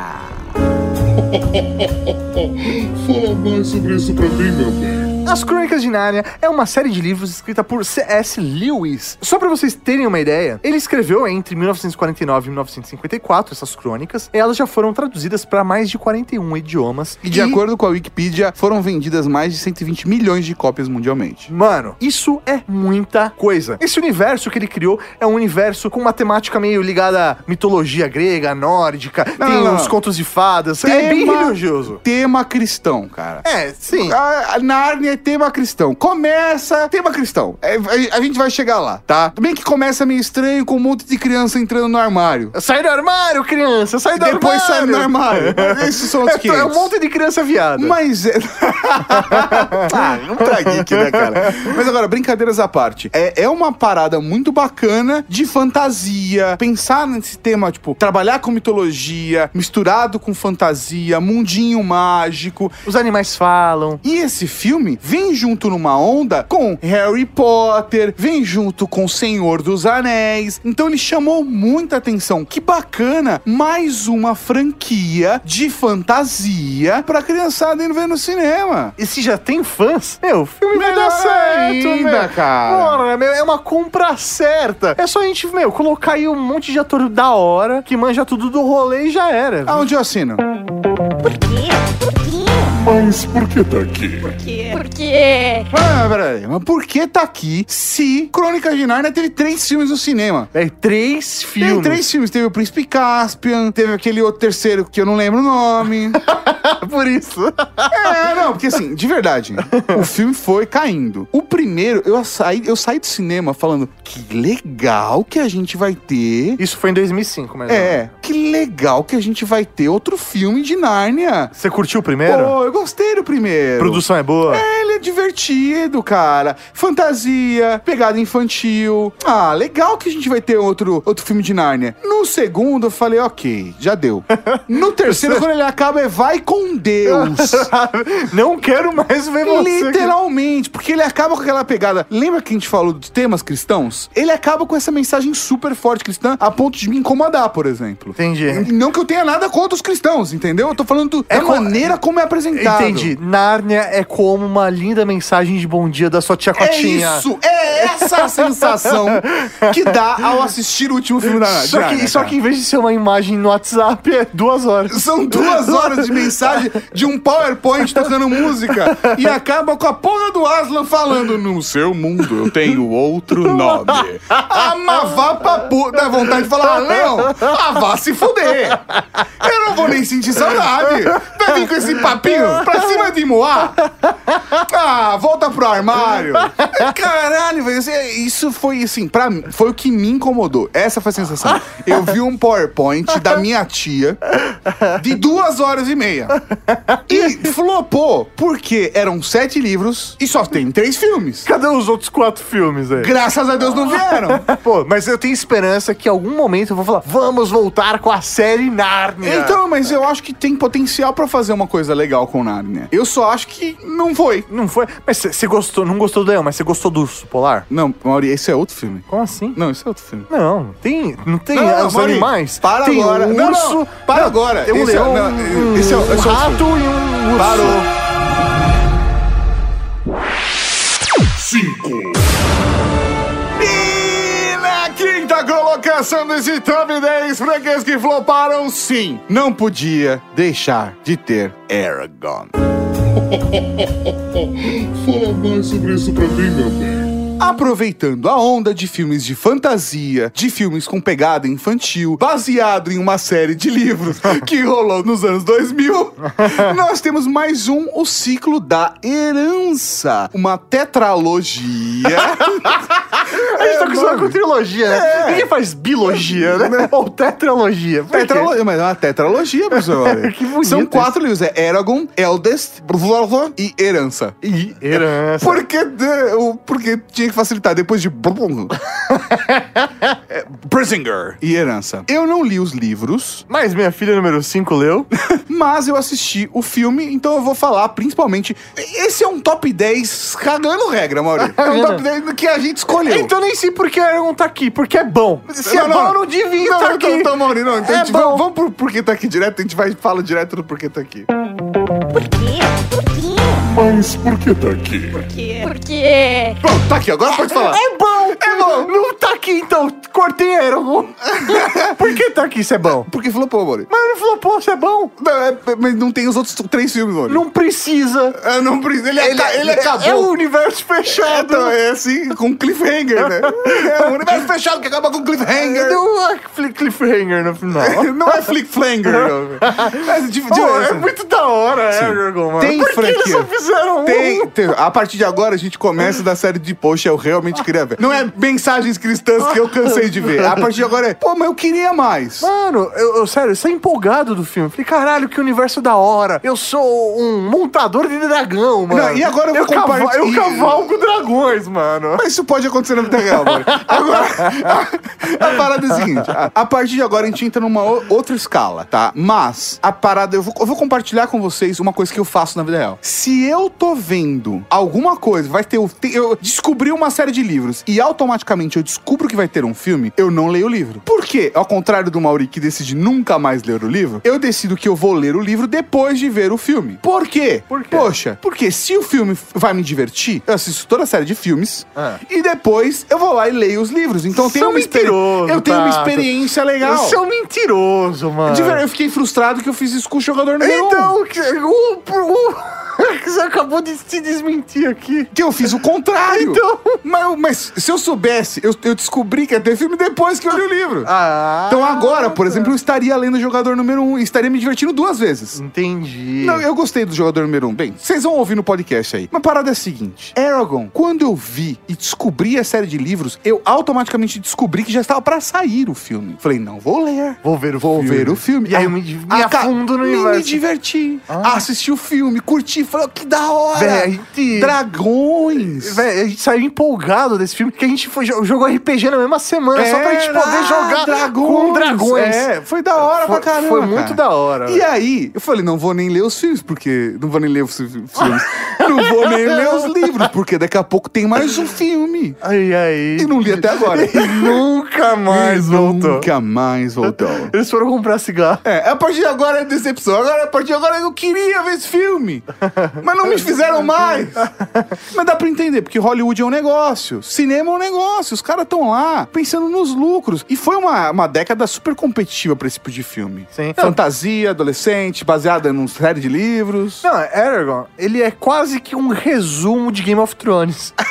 Fala mais sobre isso pra mim, meu bem. As Crônicas de Nárnia é uma série de livros escrita por C.S. Lewis. Só pra vocês terem uma ideia, ele escreveu entre 1949 e 1954 essas crônicas, e elas já foram traduzidas pra mais de 41 idiomas. E de acordo com a Wikipedia, foram vendidas mais de 120 milhões de cópias mundialmente. Mano, isso é muita coisa. Esse universo que ele criou é um universo com uma temática meio ligada à mitologia grega, nórdica, Não, tem não, uns não. contos de fadas, é bem Tema- religioso. Tema cristão, cara. É, sim. A, a Nárnia é tema cristão. Começa tema cristão. É, a, a gente vai chegar lá, tá? Bem que começa meio estranho com um monte de criança entrando no armário. Sai do armário, criança, sai do Depois sai armário. do armário. Mas Esses são os É, é um 500. monte de criança viada. Mas é. ah, não tá geek, né, cara? Mas agora, brincadeiras à parte. É, é uma parada muito bacana de fantasia. Pensar nesse tema, tipo, trabalhar com mitologia, misturado com fantasia, mundinho mágico. Os animais falam. E esse filme vem junto numa onda com Harry Potter, vem junto com Senhor dos Anéis. Então ele chamou muita atenção. Que bacana! Mais uma franquia de fantasia pra criançada indo ver no cinema. E se já tem fãs, meu, o filme vai dar certo, ainda, meu. cara. Porra, meu, é uma compra certa. É só a gente, meu, colocar aí um monte de ator da hora que manja tudo do rolê e já era. Aonde eu assino? Por quê? Por quê? Mas por que tá aqui? Por quê? Por quê? Ah, peraí, mas por que tá aqui se Crônica de Narnia teve três filmes no cinema? É três filmes. Tem três filmes. Teve o Príncipe Caspian, teve aquele outro terceiro que eu não lembro o nome. Por isso. É, não, porque assim, de verdade, o filme foi caindo. O primeiro, eu saí, eu saí do cinema falando que legal que a gente vai ter. Isso foi em 2005, mas. É, que legal que a gente vai ter outro filme de Nárnia. Você curtiu o primeiro? Pô, eu gostei do primeiro. Produção é boa? É, ele é divertido, cara. Fantasia, pegada infantil. Ah, legal que a gente vai ter outro, outro filme de Nárnia. No segundo, eu falei, ok, já deu. No terceiro, quando ele acaba, é vai com Deus. Não quero mais ver você. Literalmente, porque ele acaba com aquela pegada. Lembra que a gente falou dos temas cristãos? Ele acaba com essa mensagem super forte cristã a ponto de me incomodar, por exemplo. Entendi. Não que eu tenha nada contra os cristãos, entendeu? Eu tô falando É da co- maneira como é apresentado. Entendi. Nárnia é como uma linda mensagem de bom dia da sua tia É Cotinha. isso, é essa a sensação que dá ao assistir o último filme da Só que, Narnia, só que em vez de ser uma imagem no WhatsApp, é duas horas. São duas horas de mensagem de um PowerPoint tocando música e acaba com a porra do Aslan falando: No seu mundo eu tenho outro nome. Mas vá pra puta. Dá vontade de falar: ah, Não, ah, vá se fuder. Eu não vou nem sentir saudade. Vai vir com esse papinho pra cima de Moá. Ah, volta pro armário. Caralho, velho. assim, Isso foi assim, pra mim, foi o que me incomodou. Essa foi a sensação. Eu vi um PowerPoint da minha tia de duas horas e meia. E flopou, porque eram sete livros e só tem três filmes. Cadê os outros quatro filmes aí? Graças a Deus não vieram. Pô, mas eu tenho esperança que em algum momento eu vou falar, vamos voltar com a série Nárnia. Então, mas eu acho que tem potencial pra fazer uma coisa legal com Narnia. Eu só acho que não foi. Não foi? Mas você gostou, não gostou do Leão, mas você gostou do Urso Polar? Não, Mauri, esse é outro filme. Como assim? Não, esse é outro filme. Não, tem, não tem Não, não, os Mauri, animais. para tem agora. um Não, não, urso, para agora. Tem um Esse é- leão, não, um, esse é- um esse é o rato e um urso. Parou. Cinco. Colocação desse top 10 franquias que floparam, sim, não podia deixar de ter Aragorn. Fala mais sobre isso pra mim, meu bem. Aproveitando a onda de filmes de fantasia, de filmes com pegada infantil, baseado em uma série de livros que rolou nos anos 2000, nós temos mais um, o ciclo da herança. Uma tetralogia. Acostumado com trilogia, né? Ninguém faz bilogia, né? Ou tetralogia. Por? Tetralogia, mas é uma tetralogia, professor. Que bonito São quatro livros: é Eragon, Eldest, Bruvlorvor e Herança. E herança. Porque, é, porque tinha que facilitar. Depois de. É, Brisinger e Herança. Eu não li os livros, Mas minha filha número 5 leu. mas eu assisti o filme, então eu vou falar principalmente. Esse é um top 10 cagando regra, Maurício. É um top 10 que a gente escolheu. Então nem sei por que Eragon tá aqui, porque é bom. Se é Não, não, bom, não. não devia Não, estar não, aqui. então, então, Maurício, não. Então É gente bom. vai- vamos pro porquê tá aqui direto, a gente vai fala direto do porquê tá aqui. Por quê? Por quê? Mas por que tá aqui? Por quê? Por quê? Pronto, tá aqui, agora pode falar. É bom! É bom! Não tá aqui então! Cortei Eragon! por que tá aqui se é bom? Porque flopou, Maurício. Mas não falou, pô, se é bom? Não, é- mas não tem os outros três filmes, Maurício. Não precisa! É, não precisa. Ele, aca- ele acabou. É o universo fechado! Então, é assim, com cliffhanger, né? É um universo fechado que acaba com cliffhanger. Não é cli- cliffhanger no final. Não é de, de- Pô, é muito da hora, Eragon, mano. Tem Por franquia. Fizeram? Tem, tem- a partir de agora a gente começa da série de poxa, eu realmente queria ver. Não é mensagens cristãs que eu cansei de ver. A partir de agora é, pô, mas eu queria mais. Mano, eu, eu- sério, você é empolgado do filme. Falei, caralho, que universo da hora. Eu sou um montador de dragão, mano. Não, e agora eu vou cava- compartilhar- Eu cavalgo dragões, mano. Mas isso pode acontecer na vida real, mano. Agora, a, a parada é a seguinte: a, a partir de agora a gente entra numa outra escala, tá? Mas a parada, eu vou, eu vou compartilhar com vocês uma coisa que eu faço na vida real. Se eu tô vendo alguma coisa, vai ter. Eu descobri uma série de livros e automaticamente eu descubro que vai ter um filme, eu não leio o livro. Por quê? Ao contrário do Mauri que decide nunca mais ler o livro, eu decido que eu vou ler o livro depois de ver o filme. Por quê? Por quê? Poxa, porque se o filme vai me divertir, eu assisto toda a série de filmes Ah. e depois eu vou lá e leio os livros. Então eu tenho, uma, mentiroso, eu tenho uma experiência legal. Você é um mentiroso, mano. De verdade, eu fiquei frustrado que eu fiz isso com o jogador número um. Então, que- o, o, você acabou de se desmentir aqui. Que eu fiz o contrário. Então. Mas, mas se eu soubesse, eu, eu descobri que ia ter filme depois que eu li o livro. Ah. Então agora, por exemplo, eu estaria lendo o jogador número um e estaria me divertindo duas vezes. Entendi. Não, eu gostei do jogador número um. Bem, vocês vão ouvir no podcast aí. Mas a parada é a seguinte: Aragon, quando eu vi e descobri a série de livros, eu automaticamente descobri que já estava pra sair o filme. Falei, não vou ler. Vou ver o Vou filme. ver o filme. E aí eu me, me afundo no me- universo. Me diverti. Ah. Assisti o filme, curti. Falei, que da hora. Véi, que- Dragões. Véi, a gente saiu empolgado desse filme, porque a gente foi, jogou RPG na mesma semana, só pra gente poder jogar com dragões. É, foi da hora Foi- pra caramba. foi muito cara. da hora, E aí, eu falei, não vou nem ler os filmes, porque. Não vou nem ler os fi- filmes. não vou nem ler os livros, porque daqui a pouco tem mais um filme. Ai, ai. E não li até agora. E nunca mais E voltou. Nunca mais voltou. Eles foram comprar cigarro. É, a partir de agora é decepção. Agora, a partir de agora eu queria ver esse filme. Mas não me fizeram mais. Mas dá pra entender, porque Hollywood é um negócio. Cinema é um negócio. Os caras estão lá pensando nos lucros. E foi uma, uma década super competitiva pra esse tipo de filme. Sim. Fantasia, adolescente, baseada numa série de livros. Não, Aragorn, ele é quase que um resumo de Game of Thrones.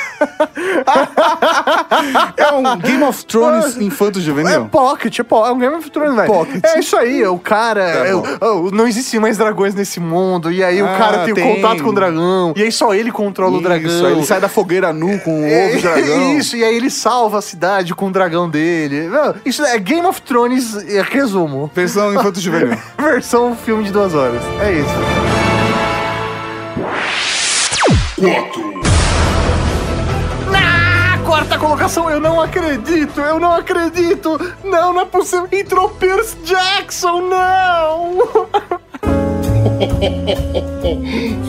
É um Game of Thrones É infanto-juvenil. Pocket, é, po- é um Game of Thrones, velho. Pocket. É isso aí, o cara. Tá é, o- não existem mais dragões nesse mundo. E aí o Ah, cara tem, tem. Contato com o dragão. E aí só ele controla o dragão. Isso, aí ele sai da fogueira nu com o ovo de dragão. Isso, e aí ele salva a cidade com o dragão dele. Não, isso é Game of Thrones, é, resumo. Versão infanto-juvenil. Versão filme de duas horas. É isso. 4. Ah, quarta colocação, eu não acredito, eu não acredito. Não, não é possível. Entrou Pierce Jackson, não.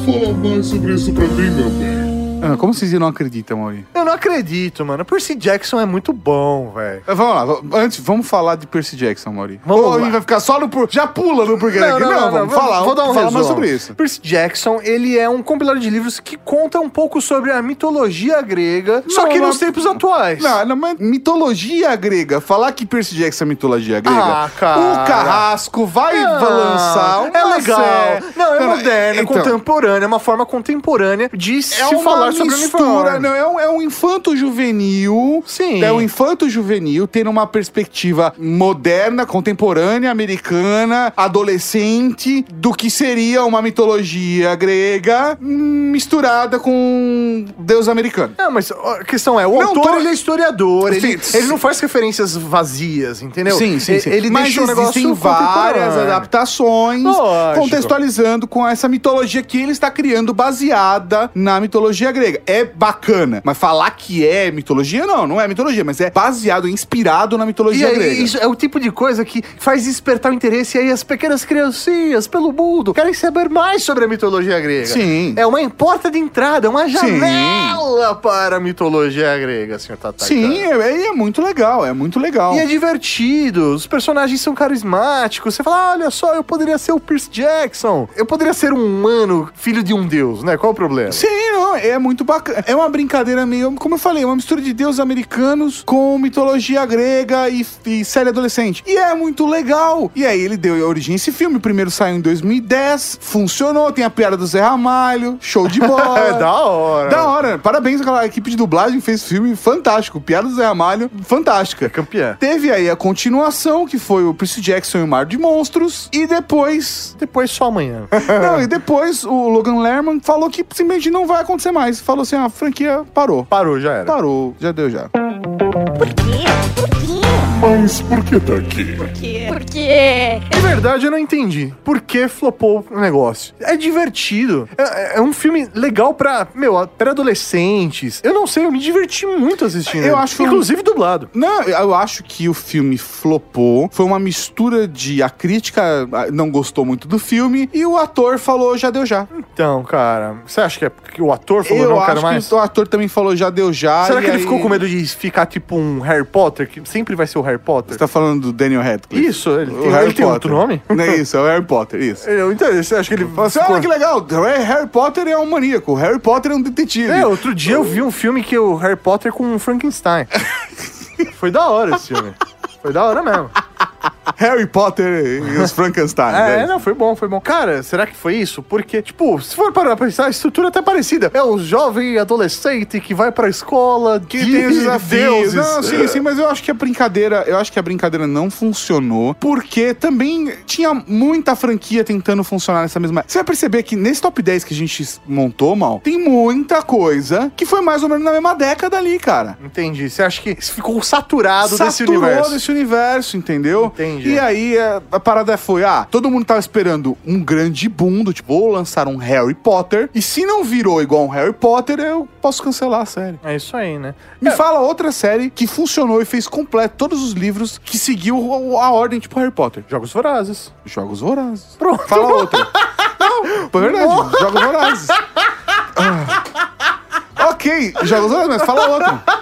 Fala mais sobre isso pra mim, meu bem. Ah, como vocês não acreditam, Mauri? Eu não acredito, mano. Percy Jackson é muito bom, velho. Vamos lá, antes, vamos falar de Percy Jackson, Mauri. Vamos Ou lá. gente vai ficar só no por... Já pula no porquê daqui. vamos falar, vou dar um falar mais resumo. sobre isso. Percy Jackson, ele é um compilado de livros que conta um pouco sobre a mitologia grega, só Não, que não- nos tempos atuais. Não, não, mas mitologia grega, falar que Percy Jackson é mitologia grega, Ah, cara. o Carrasco vai Ah, lançar uma É legal. série- Não, é Não, moderno, é então, contemporâneo, é uma forma contemporânea de se É uma falar é sobre mistura, não, é um, é um infanto juvenil. Sim. É um infanto juvenil, tendo uma perspectiva moderna, contemporânea, americana, adolescente, do que seria uma mitologia grega hum, misturada com Deus americano. Não, mas a questão é, o Não, autor tô- ele é historiador, ele, Sim, ele não faz referências vazias, entendeu? Sim, sim, sim. Ele Mas deixa existem várias adaptações Lógico. contextualizando com essa mitologia que ele está criando baseada na mitologia grega. É bacana, mas falar que é mitologia, não, não é mitologia, mas é baseado, inspirado na E mitologia aí, grega. isso é o tipo de coisa que faz despertar o interesse e aí as pequenas criancinhas pelo mundo querem saber mais sobre a mitologia grega. Sim. É uma porta de entrada, é uma Sim. janela para a mitologia grega, senhor Tata. Sim, é, é muito legal, é muito legal. E é divertido, os personagens são carismáticos. Você fala, "Ah, olha só, eu poderia ser o Pierce Jackson. Eu poderia ser um humano, filho de um deus, né? Qual o problema? Sim, não, é muito bacana. É uma brincadeira meio, como eu falei, uma mistura de deuses americanos com mitologia grega e, e série adolescente. E é muito legal. E aí ele deu origem a esse filme. O primeiro saiu em 2010, funcionou, tem a piada do Zé Ramalho, show de bola. É da hora. Da hora. Parabéns àquela equipe de dublagem fez filme fantástico. Piada do Zé Ramalho, fantástica. Campeã. Teve aí a continuação, que foi o Percy Jackson e o Mar de Monstros. E depois Depois só amanhã. não, e depois o Logan Lerman falou que simplesmente não vai acontecer mais. Falou assim: a franquia parou. Parou, já era. Parou, já deu já. Mas por que tá aqui? Por quê? Por quê? De verdade, eu não entendi. Por que flopou o negócio? É divertido. É, é um filme legal pra, meu, pra adolescentes. Eu não sei, eu me diverti muito assistindo. Eu ele. acho Inclusive dublado. Não, eu acho que o filme flopou. Foi uma mistura de a crítica ah, não gostou muito do filme e o ator falou já deu já. Então, cara, você acha que é porque o ator falou eu não acho quero mais? que o ator também falou já deu já. Será e que ele aí- ficou com medo de ficar tipo um Harry Potter, que sempre vai ser o Harry Potter? Você tá falando do Daniel Radcliffe? Isso, ele tem, Harry ele tem outro Potter. nome? Não é isso, é o Harry Potter, isso. Eu entendo, você acha que ele... Fala assim, olha que legal, Harry Potter é um maníaco, Harry Potter é um detetive. É, outro dia eu vi um filme que é o Harry Potter com o Frankenstein. Foi da hora esse filme. Foi da hora mesmo. Harry Potter e os Frankenstein. É, né? não, foi bom, foi bom. Cara, será que foi isso? Porque, tipo, se for parar pra pensar, a estrutura é até parecida. É o jovem adolescente que vai pra escola, que tem os desafios. Não, sim, sim, mas eu acho que a brincadeira, eu acho que a brincadeira não funcionou, porque também tinha muita franquia tentando funcionar nessa mesma. Você vai perceber que nesse top 10 que a gente montou, mal, tem muita coisa que foi mais ou menos na mesma década ali, cara. Entendi. Você acha que ficou saturado desse Saturou universo? desse universo, entendeu? Entendi. E aí a, a parada foi: ah, todo mundo tava esperando um grande boom do tipo, vou lançar um Harry Potter. E se não virou igual um Harry Potter, eu posso cancelar a série. É isso aí, né? Me fala outra série que funcionou e fez completo todos os livros que seguiu a ordem, tipo Harry Potter. Jogos Vorazes. Jogos Vorazes. Pronto. Fala outra. não, é verdade. Jogos Vorazes. Ah. Ok, Jogos Vorazes, mas fala outro.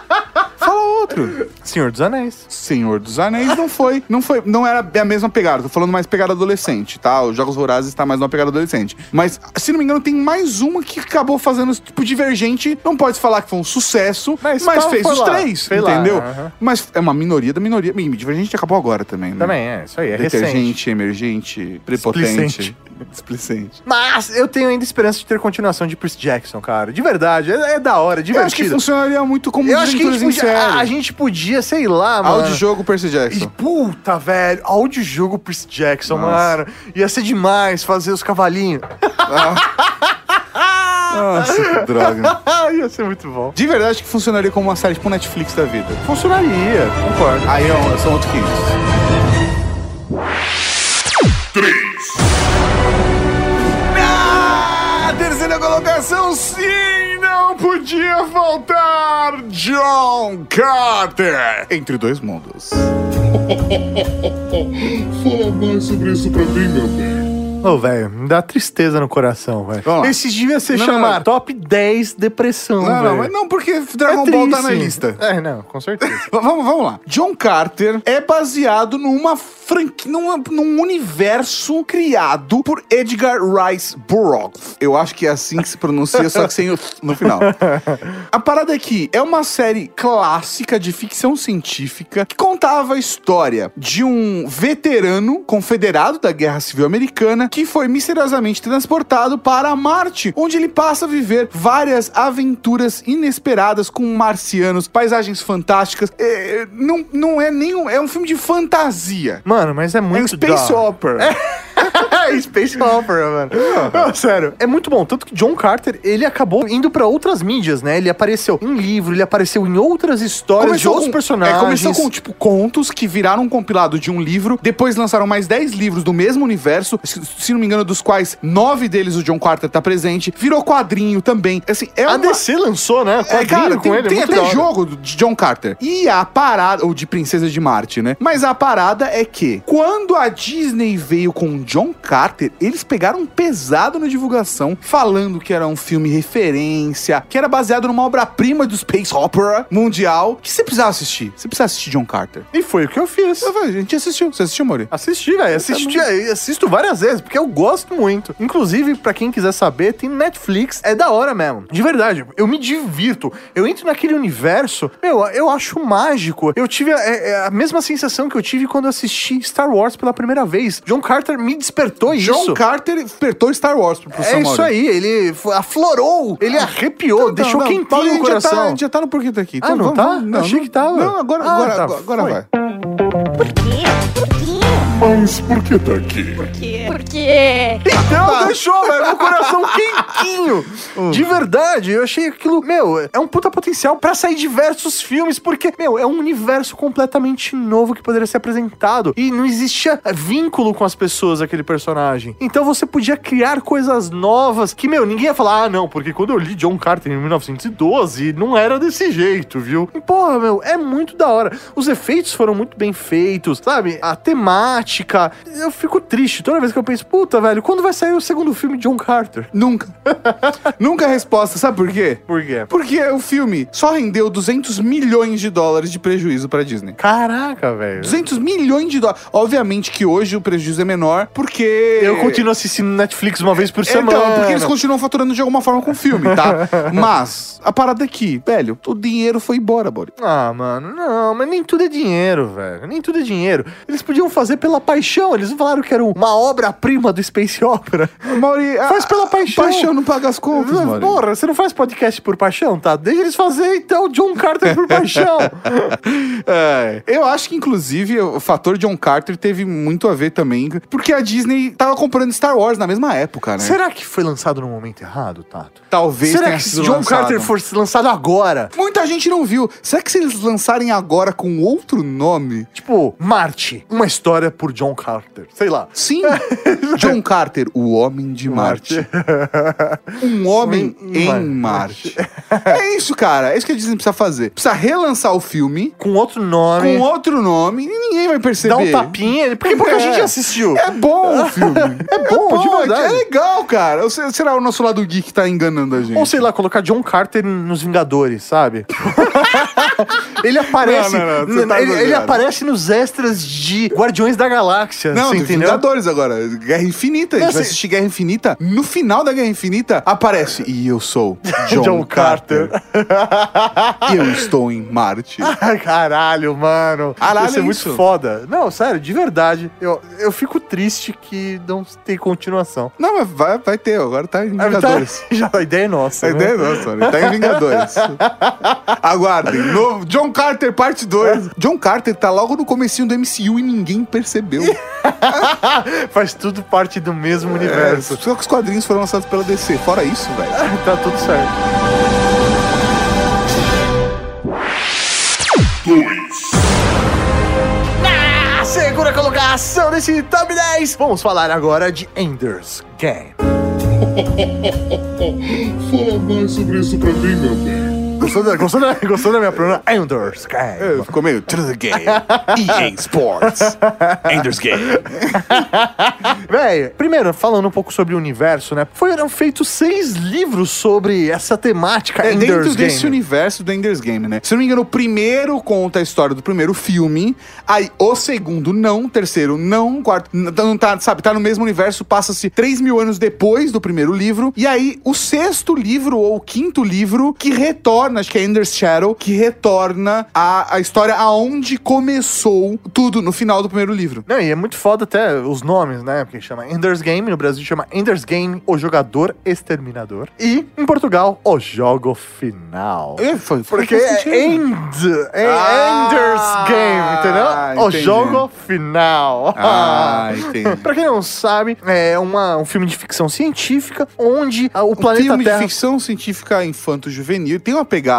Outro. Senhor dos Anéis. Senhor dos Anéis não foi, não foi, não era a mesma pegada. Tô falando mais pegada adolescente, tá? Os Jogos Vorazes tá mais numa pegada adolescente. Mas, se não me engano, tem mais uma que acabou fazendo tipo Divergente. Não pode falar que foi um sucesso, Mas mas, qual fez os lá? trez, Foi lá, entendeu? aham. Mas é uma minoria da minoria. Divergente acabou agora também, né? Também, é. Isso aí, é recente. Detergente, emergente, prepotente, Displicente. Mas eu tenho ainda esperança de ter continuação de Percy Jackson, cara. De verdade. É, é da hora, é Eu acho que divertido. funcionaria muito como Eu acho que a gente, podia, a, a. gente podia, sei lá, mano. Audiojogo Percy E, Jackson. puta, velho, audiojogo Percy Jackson, Nossa. mano. Ia ser demais fazer os cavalinhos. Nossa, que droga. Ia ser muito bom. De verdade, acho que funcionaria como uma série tipo Netflix da vida. Funcionaria, concordo. Aí ó, são outros 500. Na terceira colocação, sim, não podia faltar John Carter. Entre dois mundos. Fala mais sobre isso pra mim, meu bem. Ô, velho, me dá tristeza no coração, velho. Vamos lá. Esse devia ser Não, chamado não. Top 10 Depressão, Não, não, mas não, porque É Dragon Ball tá na lista. É, não, com certeza. Vamos, vamos lá. John Carter é baseado numa franquia, num universo criado por Edgar Rice Burroughs. Eu acho que é assim que se pronuncia, só que sem o no final. A parada é que é uma série clássica de ficção científica que contava a história de um veterano confederado da Guerra Civil Americana que foi misteriosamente transportado para Marte, onde ele passa a viver várias aventuras inesperadas com marcianos, paisagens fantásticas. É, não, não é nenhum. É um filme de fantasia. Mano, mas é É um muito space opera. Space Opera, mano. Não, sério, é muito bom. Tanto que John Carter, ele acabou indo pra outras mídias, né? Ele apareceu em livro, ele apareceu em outras histórias de outros com, personagens. É, começou com, tipo, contos que viraram um compilado de um livro. Depois lançaram mais 10 livros do mesmo universo. Se, se não me engano, dos quais nove deles o John Carter tá presente. Virou quadrinho também. Assim, é A uma... DC lançou, né? É, Quadrinho cara, com tem, ele, é tem até jogo de John Carter. E a parada, ou de Princesa de Marte, né? Mas a parada é que, quando a Disney veio com John Carter, eles pegaram pesado na divulgação, falando que era um filme referência, que era baseado numa obra-prima do Space Opera mundial, que você precisava assistir. Você precisava assistir John Carter. E foi o que eu fiz. Eu falei, A gente assistiu. Você assistiu, Mori? Assisti, velho. Assisti, assisto várias vezes, porque eu gosto muito. Inclusive, pra quem quiser saber, tem Netflix. É da hora mesmo. De verdade. Eu me divirto. Eu entro naquele universo. Meu, eu acho mágico. Eu tive a, é- é a mesma sensação que eu tive quando assisti Star Wars pela primeira vez. John Carter me despertou John isso. Carter despertou Star Wars pro professor É isso aí, ele aflorou, ele arrepiou, Não, deixou não, quentinho Paulo, a o gente já coração. tá- a gente já tá no porquê tá aqui. Ah, não tá? Não, Achei não- que tava. Não, agora, Ah, agora, tá, agora, agora foi. vai. Por quê? Por quê? Mas por que tá aqui? Por quê? Por quê? Então, deixou, velho, meu coração quentinho. Hum. De verdade, eu achei aquilo, meu, é um puta potencial pra sair diversos filmes, porque, meu, é um universo completamente novo que poderia ser apresentado. E não existia vínculo com as pessoas, aquele personagem. Então você podia criar coisas novas que, meu, ninguém ia falar, ah, não, porque quando eu li John Carter em 1912, não era desse jeito, viu? E, porra, meu, é muito da hora. Os efeitos foram muito bem feitos, sabe? A temática. Eu fico triste toda vez que eu penso, puta, velho, quando vai sair o segundo filme de John Carter? Nunca. Nunca a resposta. Sabe por quê? Por quê? Porque o filme só rendeu 200 milhões de dólares de prejuízo pra Disney. Caraca, velho. 200 milhões de dólares. Obviamente que hoje o prejuízo é menor, porque... Eu continuo assistindo Netflix uma vez por semana. Então, porque eles continuam faturando de alguma forma com o filme, tá? Mas, a parada aqui, velho, o dinheiro foi embora, Bori. Ah, mano, não, mas nem tudo é dinheiro, velho. Nem tudo é dinheiro. Eles podiam fazer pela paixão. Eles não falaram que era uma obra-prima do Space Opera. Mauri, Faz pela paixão. Paixão não paga as contas, Mauri. Porra, você não faz podcast por paixão, tá? Deixa eles fazer, então, John Carter por paixão. É, eu acho que, inclusive, o fator John Carter teve muito a ver também, porque a Disney tava comprando Star Wars na mesma época, né? Será que foi lançado no momento errado, Tato? Talvez Será que se John lançado. Carter fosse lançado agora? Muita gente não viu. Será que se eles lançarem agora com outro nome? Tipo, Marte, uma história por John Carter. Sei lá. Sim, John Carter, o Homem de Marte. Um homem Em em Marte. É isso, cara. É isso que a Disney precisa fazer. Precisa relançar o filme Com outro nome. com outro nome e ninguém vai perceber. Dá um tapinha. Porque pouca É. gente assistiu. É bom o filme. É bom, de é, verdade. é legal, cara. Ou se- será o nosso lado geek que tá enganando a gente? Ou sei lá, colocar John Carter nos Vingadores, sabe? ele aparece. Não, não, não, tá ele, ele aparece nos extras de Guardiões da Galáxia. Não, tem entendeu? Vingadores agora. Guerra Infinita. A gente Não, vai assim- assistir Guerra Infinita. No final da Guerra Infinita, aparece. E eu sou John, John Carter. eu estou em Marte. Caralho, mano. Caralho, Isso é é muito isso. foda. Não, sério, de verdade. Eu, eu fico triste que não tem continuação. Não, mas vai, vai ter. Agora tá em Ah, tá- Vingadores. Já, a ideia é nossa. A né? ideia é nossa, olha. Tá em Vingadores. Novo John Carter, parte 2. John Carter tá logo no comecinho do MCU e ninguém percebeu. Faz tudo parte do mesmo É, universo. só que os quadrinhos foram lançados pela DC. Fora isso, velho. Tá tudo certo. 2. Na segunda colocação desse top 10, vamos falar agora de Ender's Game. Fala mais sobre isso pra mim, meu bem. Gostou da, gostou da, gostou da minha pronúncia? Ender's Game. É, ficou meio to the game. EA Sports. Ender's Game. Véi, primeiro, falando um pouco sobre o universo, né? Foram feitos seis livros sobre essa temática É Ender's dentro Game. desse universo do Ender's Game, né? Se eu não me engano, o primeiro conta a história do primeiro filme, aí o segundo não, o terceiro não, o quarto não tá, sabe, tá no mesmo universo, passa-se 3 mil anos depois do primeiro livro, e aí o sexto livro ou o quinto livro que retorna, acho que é Ender's Shadow, que retorna a, a história aonde começou tudo no final do primeiro livro. Não, e é muito foda até os nomes, né? Porque chama Ender's Game, no Brasil chama Ender's Game, o jogador exterminador. E, em Portugal, o jogo final. É, foi- Porque é. End, é Ah, Ender's Game, entendeu? O jogo final. Ah, entendi. pra quem não sabe, é uma, um filme de ficção científica onde o Um planeta filme Terra... de ficção científica infanto-juvenil tem uma pegada.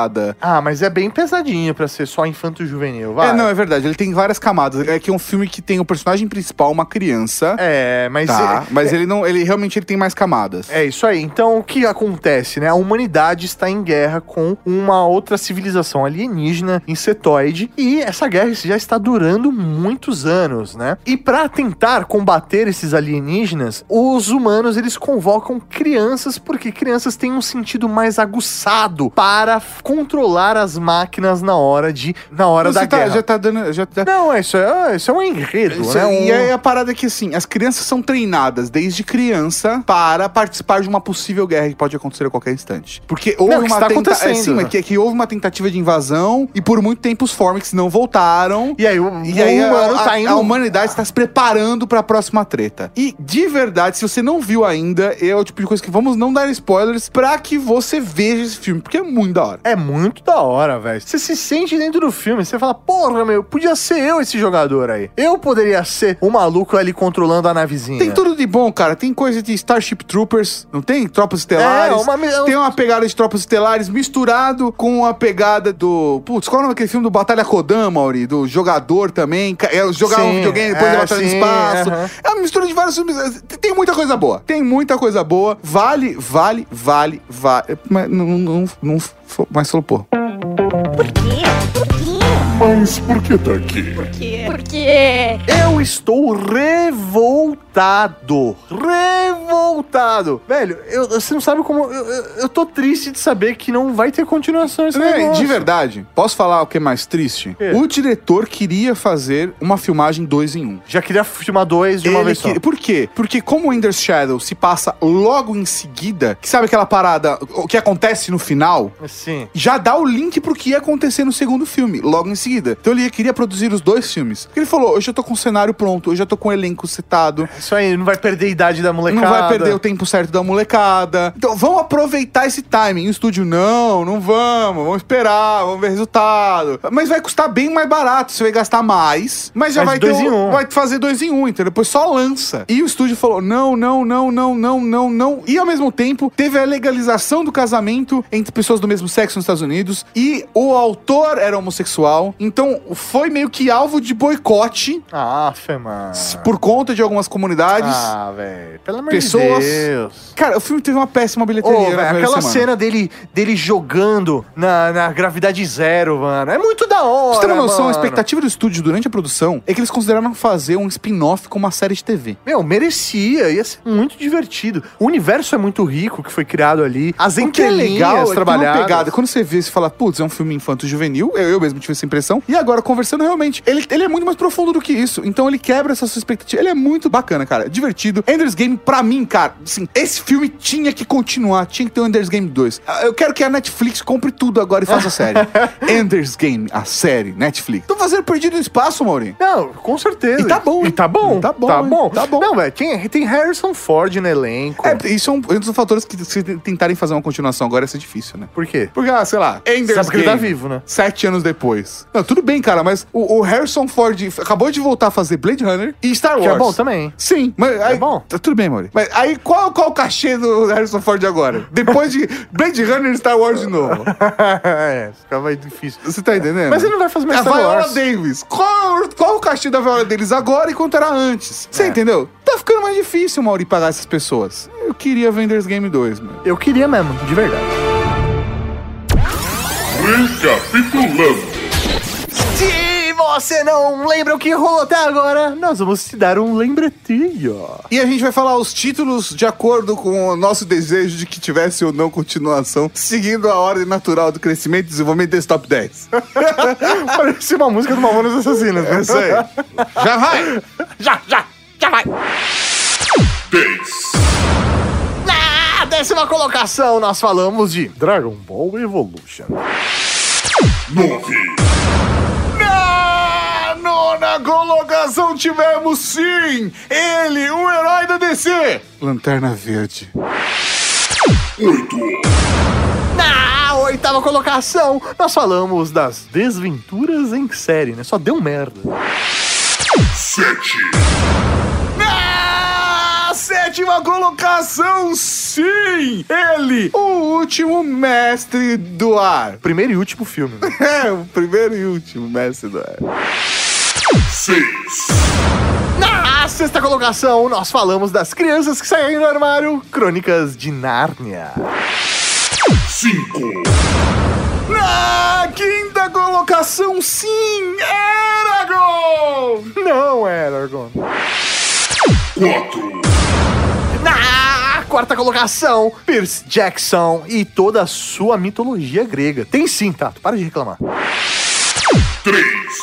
Ah, mas é bem pesadinho pra ser só infanto-juvenil, vai. É, não, é verdade. Ele tem várias camadas. É que é um filme que tem o personagem principal, uma criança. É, mas... tá, é- mas ele não. Ele realmente ele tem mais camadas. É isso aí. Então, o que acontece, né? A humanidade está em guerra com uma outra civilização alienígena, insetoide, e essa guerra já está durando muitos anos, né? E para tentar combater esses alienígenas, os humanos eles convocam crianças porque crianças têm um sentido mais aguçado para controlar as máquinas na hora de na hora Você da tá- guerra. já tá dando. Já tá... Não, isso é, isso é um enredo, Isso- né? Um- E aí a parada é que assim, as crianças são treinadas desde criança para participar de uma possível guerra que pode acontecer a qualquer instante. Porque houve Não, uma está tenta- acontecendo. É, sim, que, que houve uma tentativa de invasão e por muito tempo os Formics não voltaram. E aí o, E aí a, a- tá indo a humanidade está se preparando para a próxima treta. E de verdade, se você não viu ainda, é o tipo de coisa que vamos não dar spoilers pra que você veja esse filme, porque é muito da hora. É muito da hora, velho. Você se sente dentro do filme, você fala, porra, meu, podia ser eu esse jogador aí. Eu poderia ser o maluco ali controlando a navezinha. Tem tudo de bom, cara. Tem coisa de Starship Troopers, não tem? Tropas Estelares. É, uma- é um- Tem uma pegada de Tropas Estelares misturado com a pegada do. Putz, qual é o nome daquele filme do Batalha Kodan, Mauri? Do jogador também. É, jogar um Sim, videogame depois é, da Batalha sim, do Espaço. aham. É uma mistura de vários filmes. Tem- muita coisa boa. Tem muita coisa boa. Vale, vale, vale, vale. Mas não, não, não mas falou, pô. Por quê? Por quê? Mas por que tá aqui? Por quê? Porque Eu estou revoltado. Revoltado. Velho, eu- você não sabe como. Eu, eu- eu tô triste de saber que não vai ter continuação esse É, negócio. de verdade, posso falar o que é mais triste? quê? O diretor queria fazer uma filmagem dois em um. Já queria filmar dois de uma Ele vez só. que- Por quê? Porque como o Ender's Shadow se passa logo em seguida, que sabe aquela parada, o que acontece no final, Sim. já dá o link pro que ia acontecer no segundo filme, logo em seguida. Então ele queria produzir os dois filmes. Porque ele falou, eu já tô com o cenário pronto, eu já tô com o elenco setado, Isso aí, não vai perder a idade da molecada. não vai perder o tempo certo da molecada. Então vamos aproveitar esse timing. O estúdio, não, não vamos, vamos esperar, vamos ver resultado. Mas vai custar bem mais barato, você vai gastar mais, mas já Faz vai ter. dois o- em um. Vai fazer dois em um, entendeu? Depois só lança. E o estúdio falou: não, não, não, não, não, não, não. E ao mesmo tempo, teve a legalização do casamento entre pessoas do mesmo sexo nos Estados Unidos. E o autor era homossexual. Então foi meio que alvo de boicote Ah, fé, mano. por conta de algumas comunidades. Ah, velho. Pelo amor Pessoas- de Deus. Cara, o filme teve uma péssima bilheteria. Velho, primeira aquela semana. cena dele, dele jogando na, na gravidade zero, mano. É muito da hora. Pra você ter uma noção, a mano. expectativa do estúdio durante a produção é que eles consideraram fazer um spin-off com uma série de TV. Meu, merecia. Ia ser muito divertido. O universo é muito rico que foi criado ali. As é entrelinhas legal é que tem uma trabalhadas. pegada. Quando você vê, você fala, putz, é um filme infanto-juvenil. Eu, eu mesmo tive essa impressão. E agora, conversando realmente, ele, ele é muito mais profundo do que isso. Então ele quebra essa sua expectativa. Ele é muito bacana, cara. Divertido. Ender's Game, pra mim, cara, assim, esse filme tinha que continuar. Tinha que ter o Ender's Game 2. Ah, Eu quero que a Netflix compre tudo agora e faça a série. Ender's Game, a série, Netflix. Tô fazendo perdido no espaço, Maurinho. Não, com certeza. E tá bom. E tá bom. Tá bom, Tá bom. Tá bom. Não, velho, tem, tem Harrison Ford no elenco. É, isso é um, um dos fatores que se tentarem fazer uma continuação agora ia ser difícil, né? Por quê? Porque, ah, sei lá, Ender's Sabe que ele Game. tá vivo, né? Sete anos depois. Não, tudo bem, cara, mas o, o Harrison Ford acabou de voltar a fazer Blade Runner e Star Wars. Que é bom também. Sim, mas aí, bom. Tá tudo bem, Mauri. Mas aí qual, qual o cachê do Harrison Ford agora? Depois de Blade Runner e Star Wars de novo. é, ficava mais difícil. Você tá entendendo? Mas ele não vai fazer mais a Star Viola Wars. Davis. Qual, qual o cachê da Viola Davis agora e quanto era antes? Você É. entendeu? Tá ficando mais difícil, Mauri, pagar essas pessoas. Eu queria Vendors Game 2, mano. Eu queria mesmo, de verdade. Recapitulando. Se você não lembra o que rolou até agora, nós vamos te dar um lembretinho. E a gente vai falar os títulos de acordo com o nosso desejo de que tivesse ou não continuação, seguindo a ordem natural do crescimento e desenvolvimento desse top 10. Parece uma música do Mamonas Assassinas. É isso aí. Já vai! Já, já, já vai. 10. Na décima colocação, nós falamos de Dragon Ball Evolution. Nove. Na nona colocação tivemos sim ele, o herói da DC. Lanterna Verde. Oito. Na oitava colocação, nós falamos das desventuras em série, né? Só deu merda. Sete sétima colocação, sim! Ele, o último mestre do ar. Primeiro e último filme. Né? é, o primeiro e último mestre do ar. Seis. Na sexta colocação, nós falamos das crianças que saem do armário, Crônicas de Nárnia. Cinco. Na quinta colocação, sim, Eragon! Não, Eragon. Quatro quarta colocação, Percy Jackson e toda a sua mitologia grega. Tem sim, Tato, para de reclamar. Três.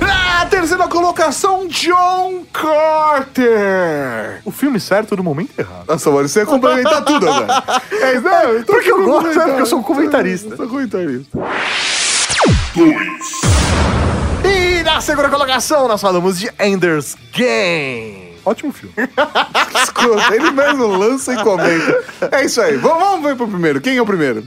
Na terceira colocação, John Carter! O filme certo no momento errado. Nossa, mano, você ia complementar tudo agora. É, isso, não, eu Porque eu gosto, é porque eu sou um comentarista. Eu sou comentarista. Dois. E na segunda colocação, nós falamos de Ender's Game. Ótimo filme. Escuta, ele mesmo lança e comenta. É isso aí. Vamos, vamos ver pro primeiro. Quem é o primeiro?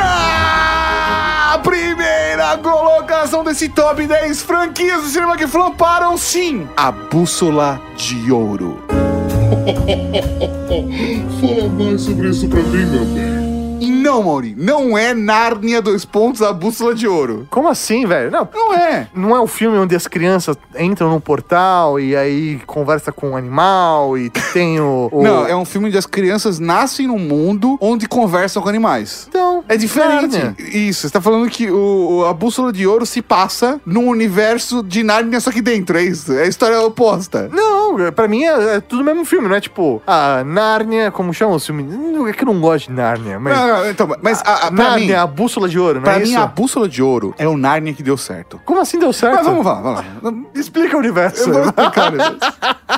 Na primeira colocação desse top 10 franquias do cinema que flamparam, sim, a Bússola de Ouro. Fala mais sobre isso pra mim, meu bem. E não, Mauri, não é Nárnia dois pontos a Bússola de Ouro. Como assim, velho? Não, Não é. não é o filme onde as crianças entram num portal e aí conversa com um animal e tem o. o- Não, é um filme onde as crianças nascem num mundo onde conversam com animais. Então, É diferente. Nárnia. Isso, você tá falando que o, a bússola de ouro se passa num universo de Nárnia, só que dentro, é isso. É a história oposta. Não, pra mim é, é tudo o mesmo filme, não é tipo, a Nárnia, como chama o filme? É que eu não gosto de Nárnia, mas. Não, não, então, mas a, a, Nárnia, mim, a bússola de ouro, não pra é mim isso? a bússola de ouro é o Nárnia que deu certo. Como assim deu certo? Mas vamos lá, vamos lá. Explica o universo. Eu vou explicar. né?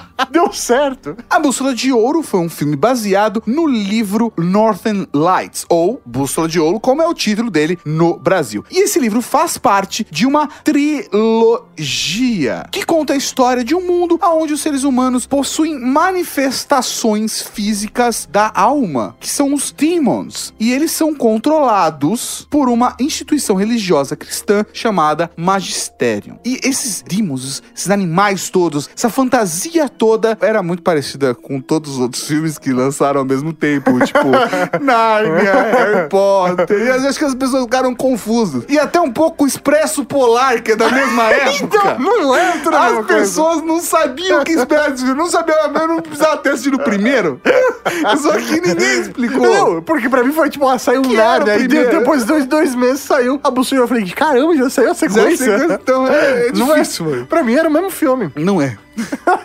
Deu certo. A Bússola de Ouro foi um filme baseado no livro Northern Lights, ou Bússola de Ouro, como é o título dele no Brasil. E esse livro faz parte de uma trilogia que conta a história de um mundo onde os seres humanos possuem manifestações físicas da alma, que são os demons. E eles são controlados por uma instituição religiosa cristã chamada Magisterium. E esses demons, esses animais todos, essa fantasia toda era muito parecida com todos os outros filmes que lançaram ao mesmo tempo, tipo Nárnia, Harry Potter. E às vezes que as pessoas ficaram confusas. E até um pouco o Expresso Polar, que é da mesma época. Não é tudo a As coisa. pessoas não sabiam o que esperar desse filme. Não sabiam, eu não precisava ter assistido o primeiro. Só que ninguém explicou. Não, porque pra mim foi tipo, ah, saiu Que nada. primeiro? depois de dois, dois meses saiu a bússola. Eu falei, caramba, já saiu a sequência. Então é, é Não difícil, é, mano. Pra mim era o mesmo filme. Não é.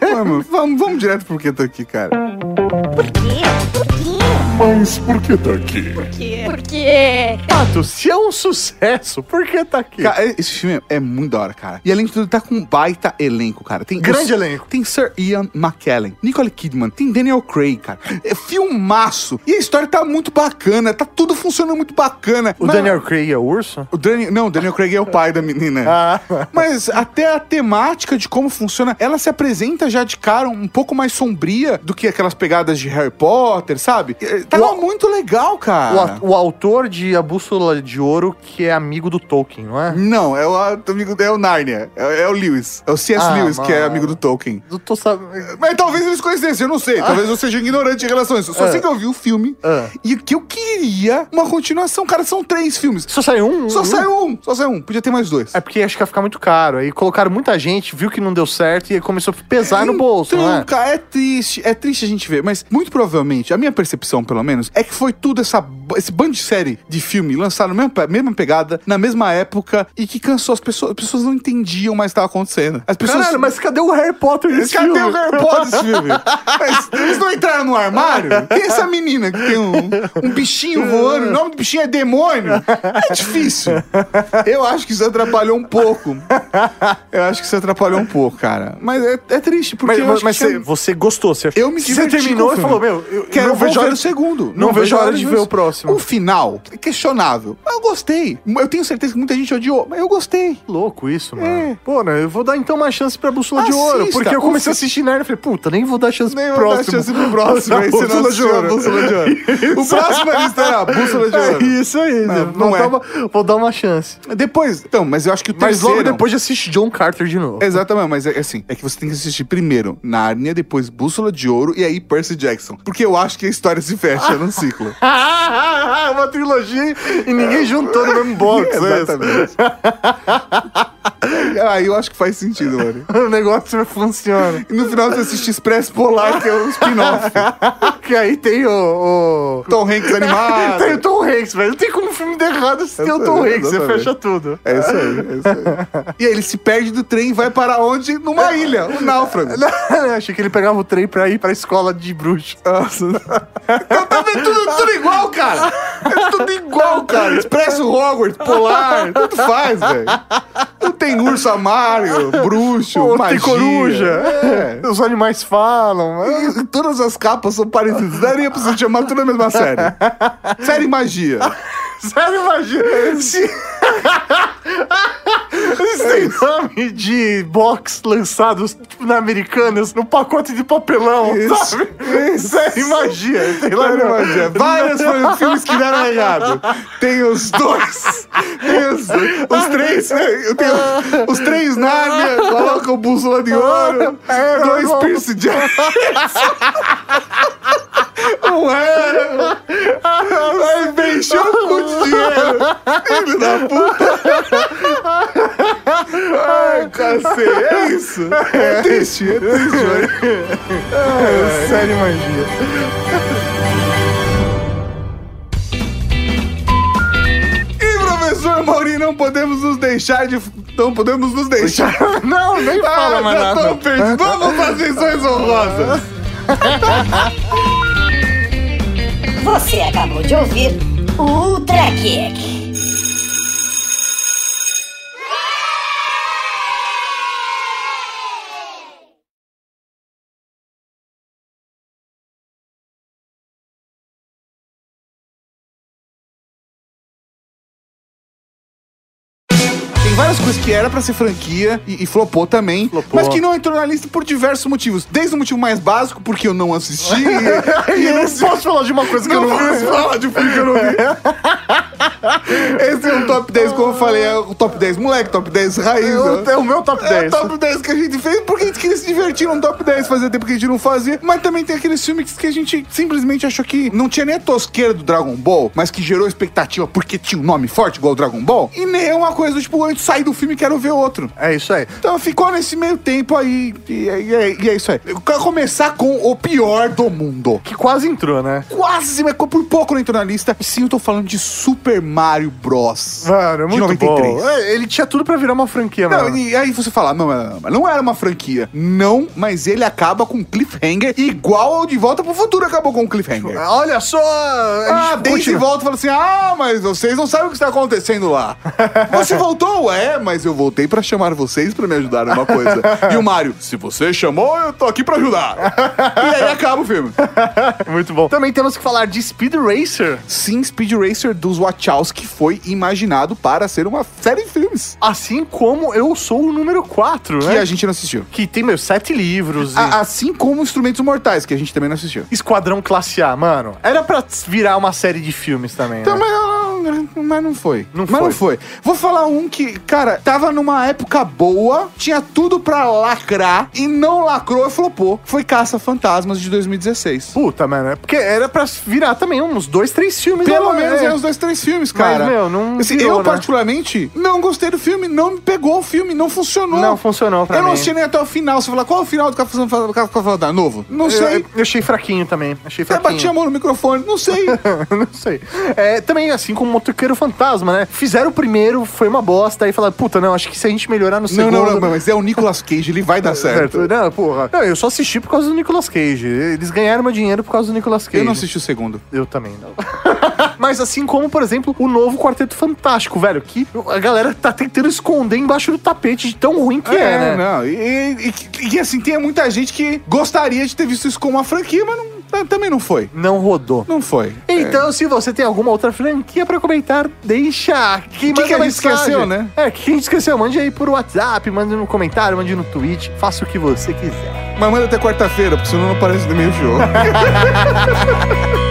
Vamos, vamos, vamos direto pro que tô aqui, cara. Por quê? Por quê? Mas por que tá aqui? Por quê? Por quê? Pato, se é um sucesso, por que tá aqui? Cara, esse filme é muito da hora, cara. E além de tudo, tá com um baita elenco, cara. Tem Grande os- elenco. Tem Sir Ian McKellen, Nicole Kidman, tem Daniel Craig, cara. É filmaço. E a história tá muito bacana, tá tudo funcionando muito bacana. o Mas- Daniel Craig é o urso? O Daniel, não, o Daniel Craig é o pai da menina. Ah. Mas até a temática de como funciona, ela se apresenta já de cara um pouco mais sombria do que aquelas pegadas de Harry Potter, sabe? Tava O- muito legal, O, cara. a- o autor de A Bússola de Ouro, que é amigo do Tolkien, não é? Não, é o amigo é o Narnia. É, é o Lewis. É o C.S. Ah, Lewis, que é amigo do Tolkien. Eu tô sabendo. Mas talvez eles conhecessem, eu não sei. Talvez eu seja ignorante em relação a isso. Só Ah. sei que eu vi o filme Ah. e que eu queria uma continuação. Cara, são três filmes. Só saiu um? Só um? saiu um, só saiu um. Podia ter mais dois. É porque acho que ia ficar muito caro. Aí colocaram muita gente, viu que não deu certo e começou a pesar no bolso, Então, não é? cara, é triste, é triste a gente ver, mas muito provavelmente, a minha percepção, pelo menos, é que foi tudo essa esse bando de série de filme lançado na mesma, mesma pegada, na mesma época, e que cansou as pessoas. As pessoas não entendiam mais o que estava acontecendo. As pessoas. Caralho, mas cadê o Harry Potter nesse Cadê filme? o Harry Potter nesse filme? Mas eles não entraram no armário? Tem essa menina que tem um, um bichinho voando, o nome do bichinho é demônio. É difícil. Eu acho que isso atrapalhou um pouco. Eu acho que isso atrapalhou um pouco, cara. Mas é, é triste, porque Mas, mas, mas você, tinha- você gostou, você eu me Você terminou e falou, meu, eu Quero não ver o de segundo. Não vejo a hora de ver o próximo. O final é questionável. Mas eu gostei. Eu tenho certeza que muita gente odiou, mas eu gostei. Louco isso, mano. É. Pô, né, eu vou dar então uma chance pra Bússola de Ouro. Assista. Porque eu comecei a assistir Nerd e falei, puta, nem vou dar chance Nem pro vou dar próximo. chance pro próximo. Aí você não assistiu a. Bússola de Ouro. O próximo era a Bússola de É Ouro. isso aí, Não, né? não vou, é. dar uma, vou dar uma chance. Depois, então, mas eu acho que o Mas terceiro... logo depois de assistir John Carter de novo. Exatamente, mas é assim, é que você tem que assistir primeiro Nárnia, depois Bússola de Ouro e aí Percy Jackson. Porque eu acho que a história se fecha num ciclo. uma trilogia e ninguém juntou no mesmo box. é? Exatamente. aí eu acho que faz sentido, mano. O negócio funciona. E no final você assiste Expresso Polar, que é o spin-off. que aí tem o... o... Tom Hanks animado. Tem o Tom Hanks, velho. Não tem como um filme dar errado se tem o Tom Hanks. Você fecha tudo. É isso aí, é isso aí. E aí ele se perde do trem e vai para onde? Numa ilha, um náufrago. Achei que ele pegava o trem pra ir pra escola de bruxo. Nossa. Então tá vendo tudo, tudo igual, cara. É tudo igual, cara. Expresso Hogwarts, Polar, tudo faz, velho. Não tem urso amário, bruxo, Pô, magia. tem coruja. É. Os animais falam. E todas as capas são parecidas. Daria pra você chamar tudo a mesma série. Série magia. Sério, imagina. Se... Eles têm nome de box lançados na Americanas no pacote de papelão, Isso, sabe? Sério, magia. Sei lá, magia. Vários fi- filmes que deram errado. Tem os dois. Tem os, os três. Eu tenho os três Nárnia. Coloca o bússola de ouro. É, dois. Pierce Jackson. Um. Aí vem choco de dinheiro. Filho da puta. Ai, cacete. É isso. É triste, é triste, velho. Sério, magia. E professor Mauri, não podemos nos deixar de. Não podemos nos deixar. Não, nem fala Ah, mais já nada. perdido. Vamos às menções honrosas. Você acabou de ouvir o Ultra Kick. Que era pra ser franquia e, e flopou também, Flopou. mas que não entrou na lista por diversos motivos. Desde o motivo mais básico, porque eu não assisti. e, E eu não posso falar de uma coisa que não eu não posso vi. falar de um filme que eu não vi. Esse é um top 10, como eu falei, é o top 10 moleque, top 10 raiz. Eu-? É o meu top É 10. o top 10 que a gente fez porque a gente queria se divertir num top 10, fazia tempo que a gente não fazia. Mas também tem aqueles filmes que a gente simplesmente achou que não tinha nem a tosqueira do Dragon Ball, mas que gerou expectativa porque tinha um nome forte igual o Dragon Ball. E nem é uma coisa tipo, antes sair do filme quero ver outro. É isso aí. Então ficou nesse meio tempo aí. E, é- e é- e é isso aí. Eu quero começar com o pior do mundo. Que quase entrou, né? Quase, mas por pouco não entrou na lista. Sim, eu tô falando de Super Mario Bros. Mano, é de muito 93. bom. É, ele tinha tudo pra virar uma franquia, Não, mano. e aí você fala, não, não, não, não era uma franquia. Não, mas ele acaba com um cliffhanger igual ao De Volta pro Futuro acabou com um cliffhanger. Olha só! Ah, continua- volta e fala assim: Ah, mas vocês não sabem o que está acontecendo lá. Você voltou? É, mas eu voltei pra chamar vocês pra me ajudar numa coisa. E o Mario, se você chamou, eu tô aqui pra ajudar. E aí acaba o filme. Muito bom. Também temos que falar de Speed Racer. Sim, Speed Racer dos Wachowski foi imaginado para ser uma série de filmes. Assim como Eu Sou o número 4, Que né? a gente não assistiu. Que tem, meu, sete livros. e- A- assim como Instrumentos Mortais, que a gente também não assistiu. Esquadrão Classe A, mano. Era pra virar uma série de filmes também, né? Também eu não, mas não foi. Não mas foi. não foi. Vou falar um que, cara, tava numa época boa, tinha tudo pra lacrar e não lacrou e flopou. Foi Caça Fantasmas de 2016. Puta, mano. é Porque era pra virar também uns dois, três filmes. Pelo né? menos É. é uns dois, três filmes, cara. meu, não Assim, virou, eu, né? particularmente, não gostei do filme, não me pegou o filme, não funcionou. Não funcionou pra Eu não mim. assisti nem até o final. Você fala, qual é o final do Café Fantasma novo? Não Eu, sei. eu, eu achei fraquinho também. Achei Até fraquinho. bati a mão no microfone, não sei. não sei. É, também, assim como o Motoqueiro Fantasma, né? Fizeram o primeiro, foi uma bosta, aí falaram, puta, não, acho que se a gente melhorar no não, segundo... não, não, mas é o Nicolas Cage, ele vai dar certo. Não, porra. Não, eu só assisti por causa do Nicolas Cage. Eles ganharam meu dinheiro por causa do Nicolas Cage. Eu não assisti o segundo. Eu também não. Mas assim como, por exemplo, o novo Quarteto Fantástico, velho, que a galera tá tentando esconder embaixo do tapete de tão ruim que é, né? não. E, e, e, e, assim, tem muita gente que gostaria de ter visto isso como uma franquia, mas não- também não foi. Não rodou. Não foi. Então, se você tem alguma outra franquia pra comentar, deixa aqui. Que que a gente mensagem. esqueceu, né? É, que a gente esqueceu. Mande aí por WhatsApp, mande no comentário, mande no tweet. Faça o que você quiser. Mas manda até quarta-feira, porque senão não aparece no meio show.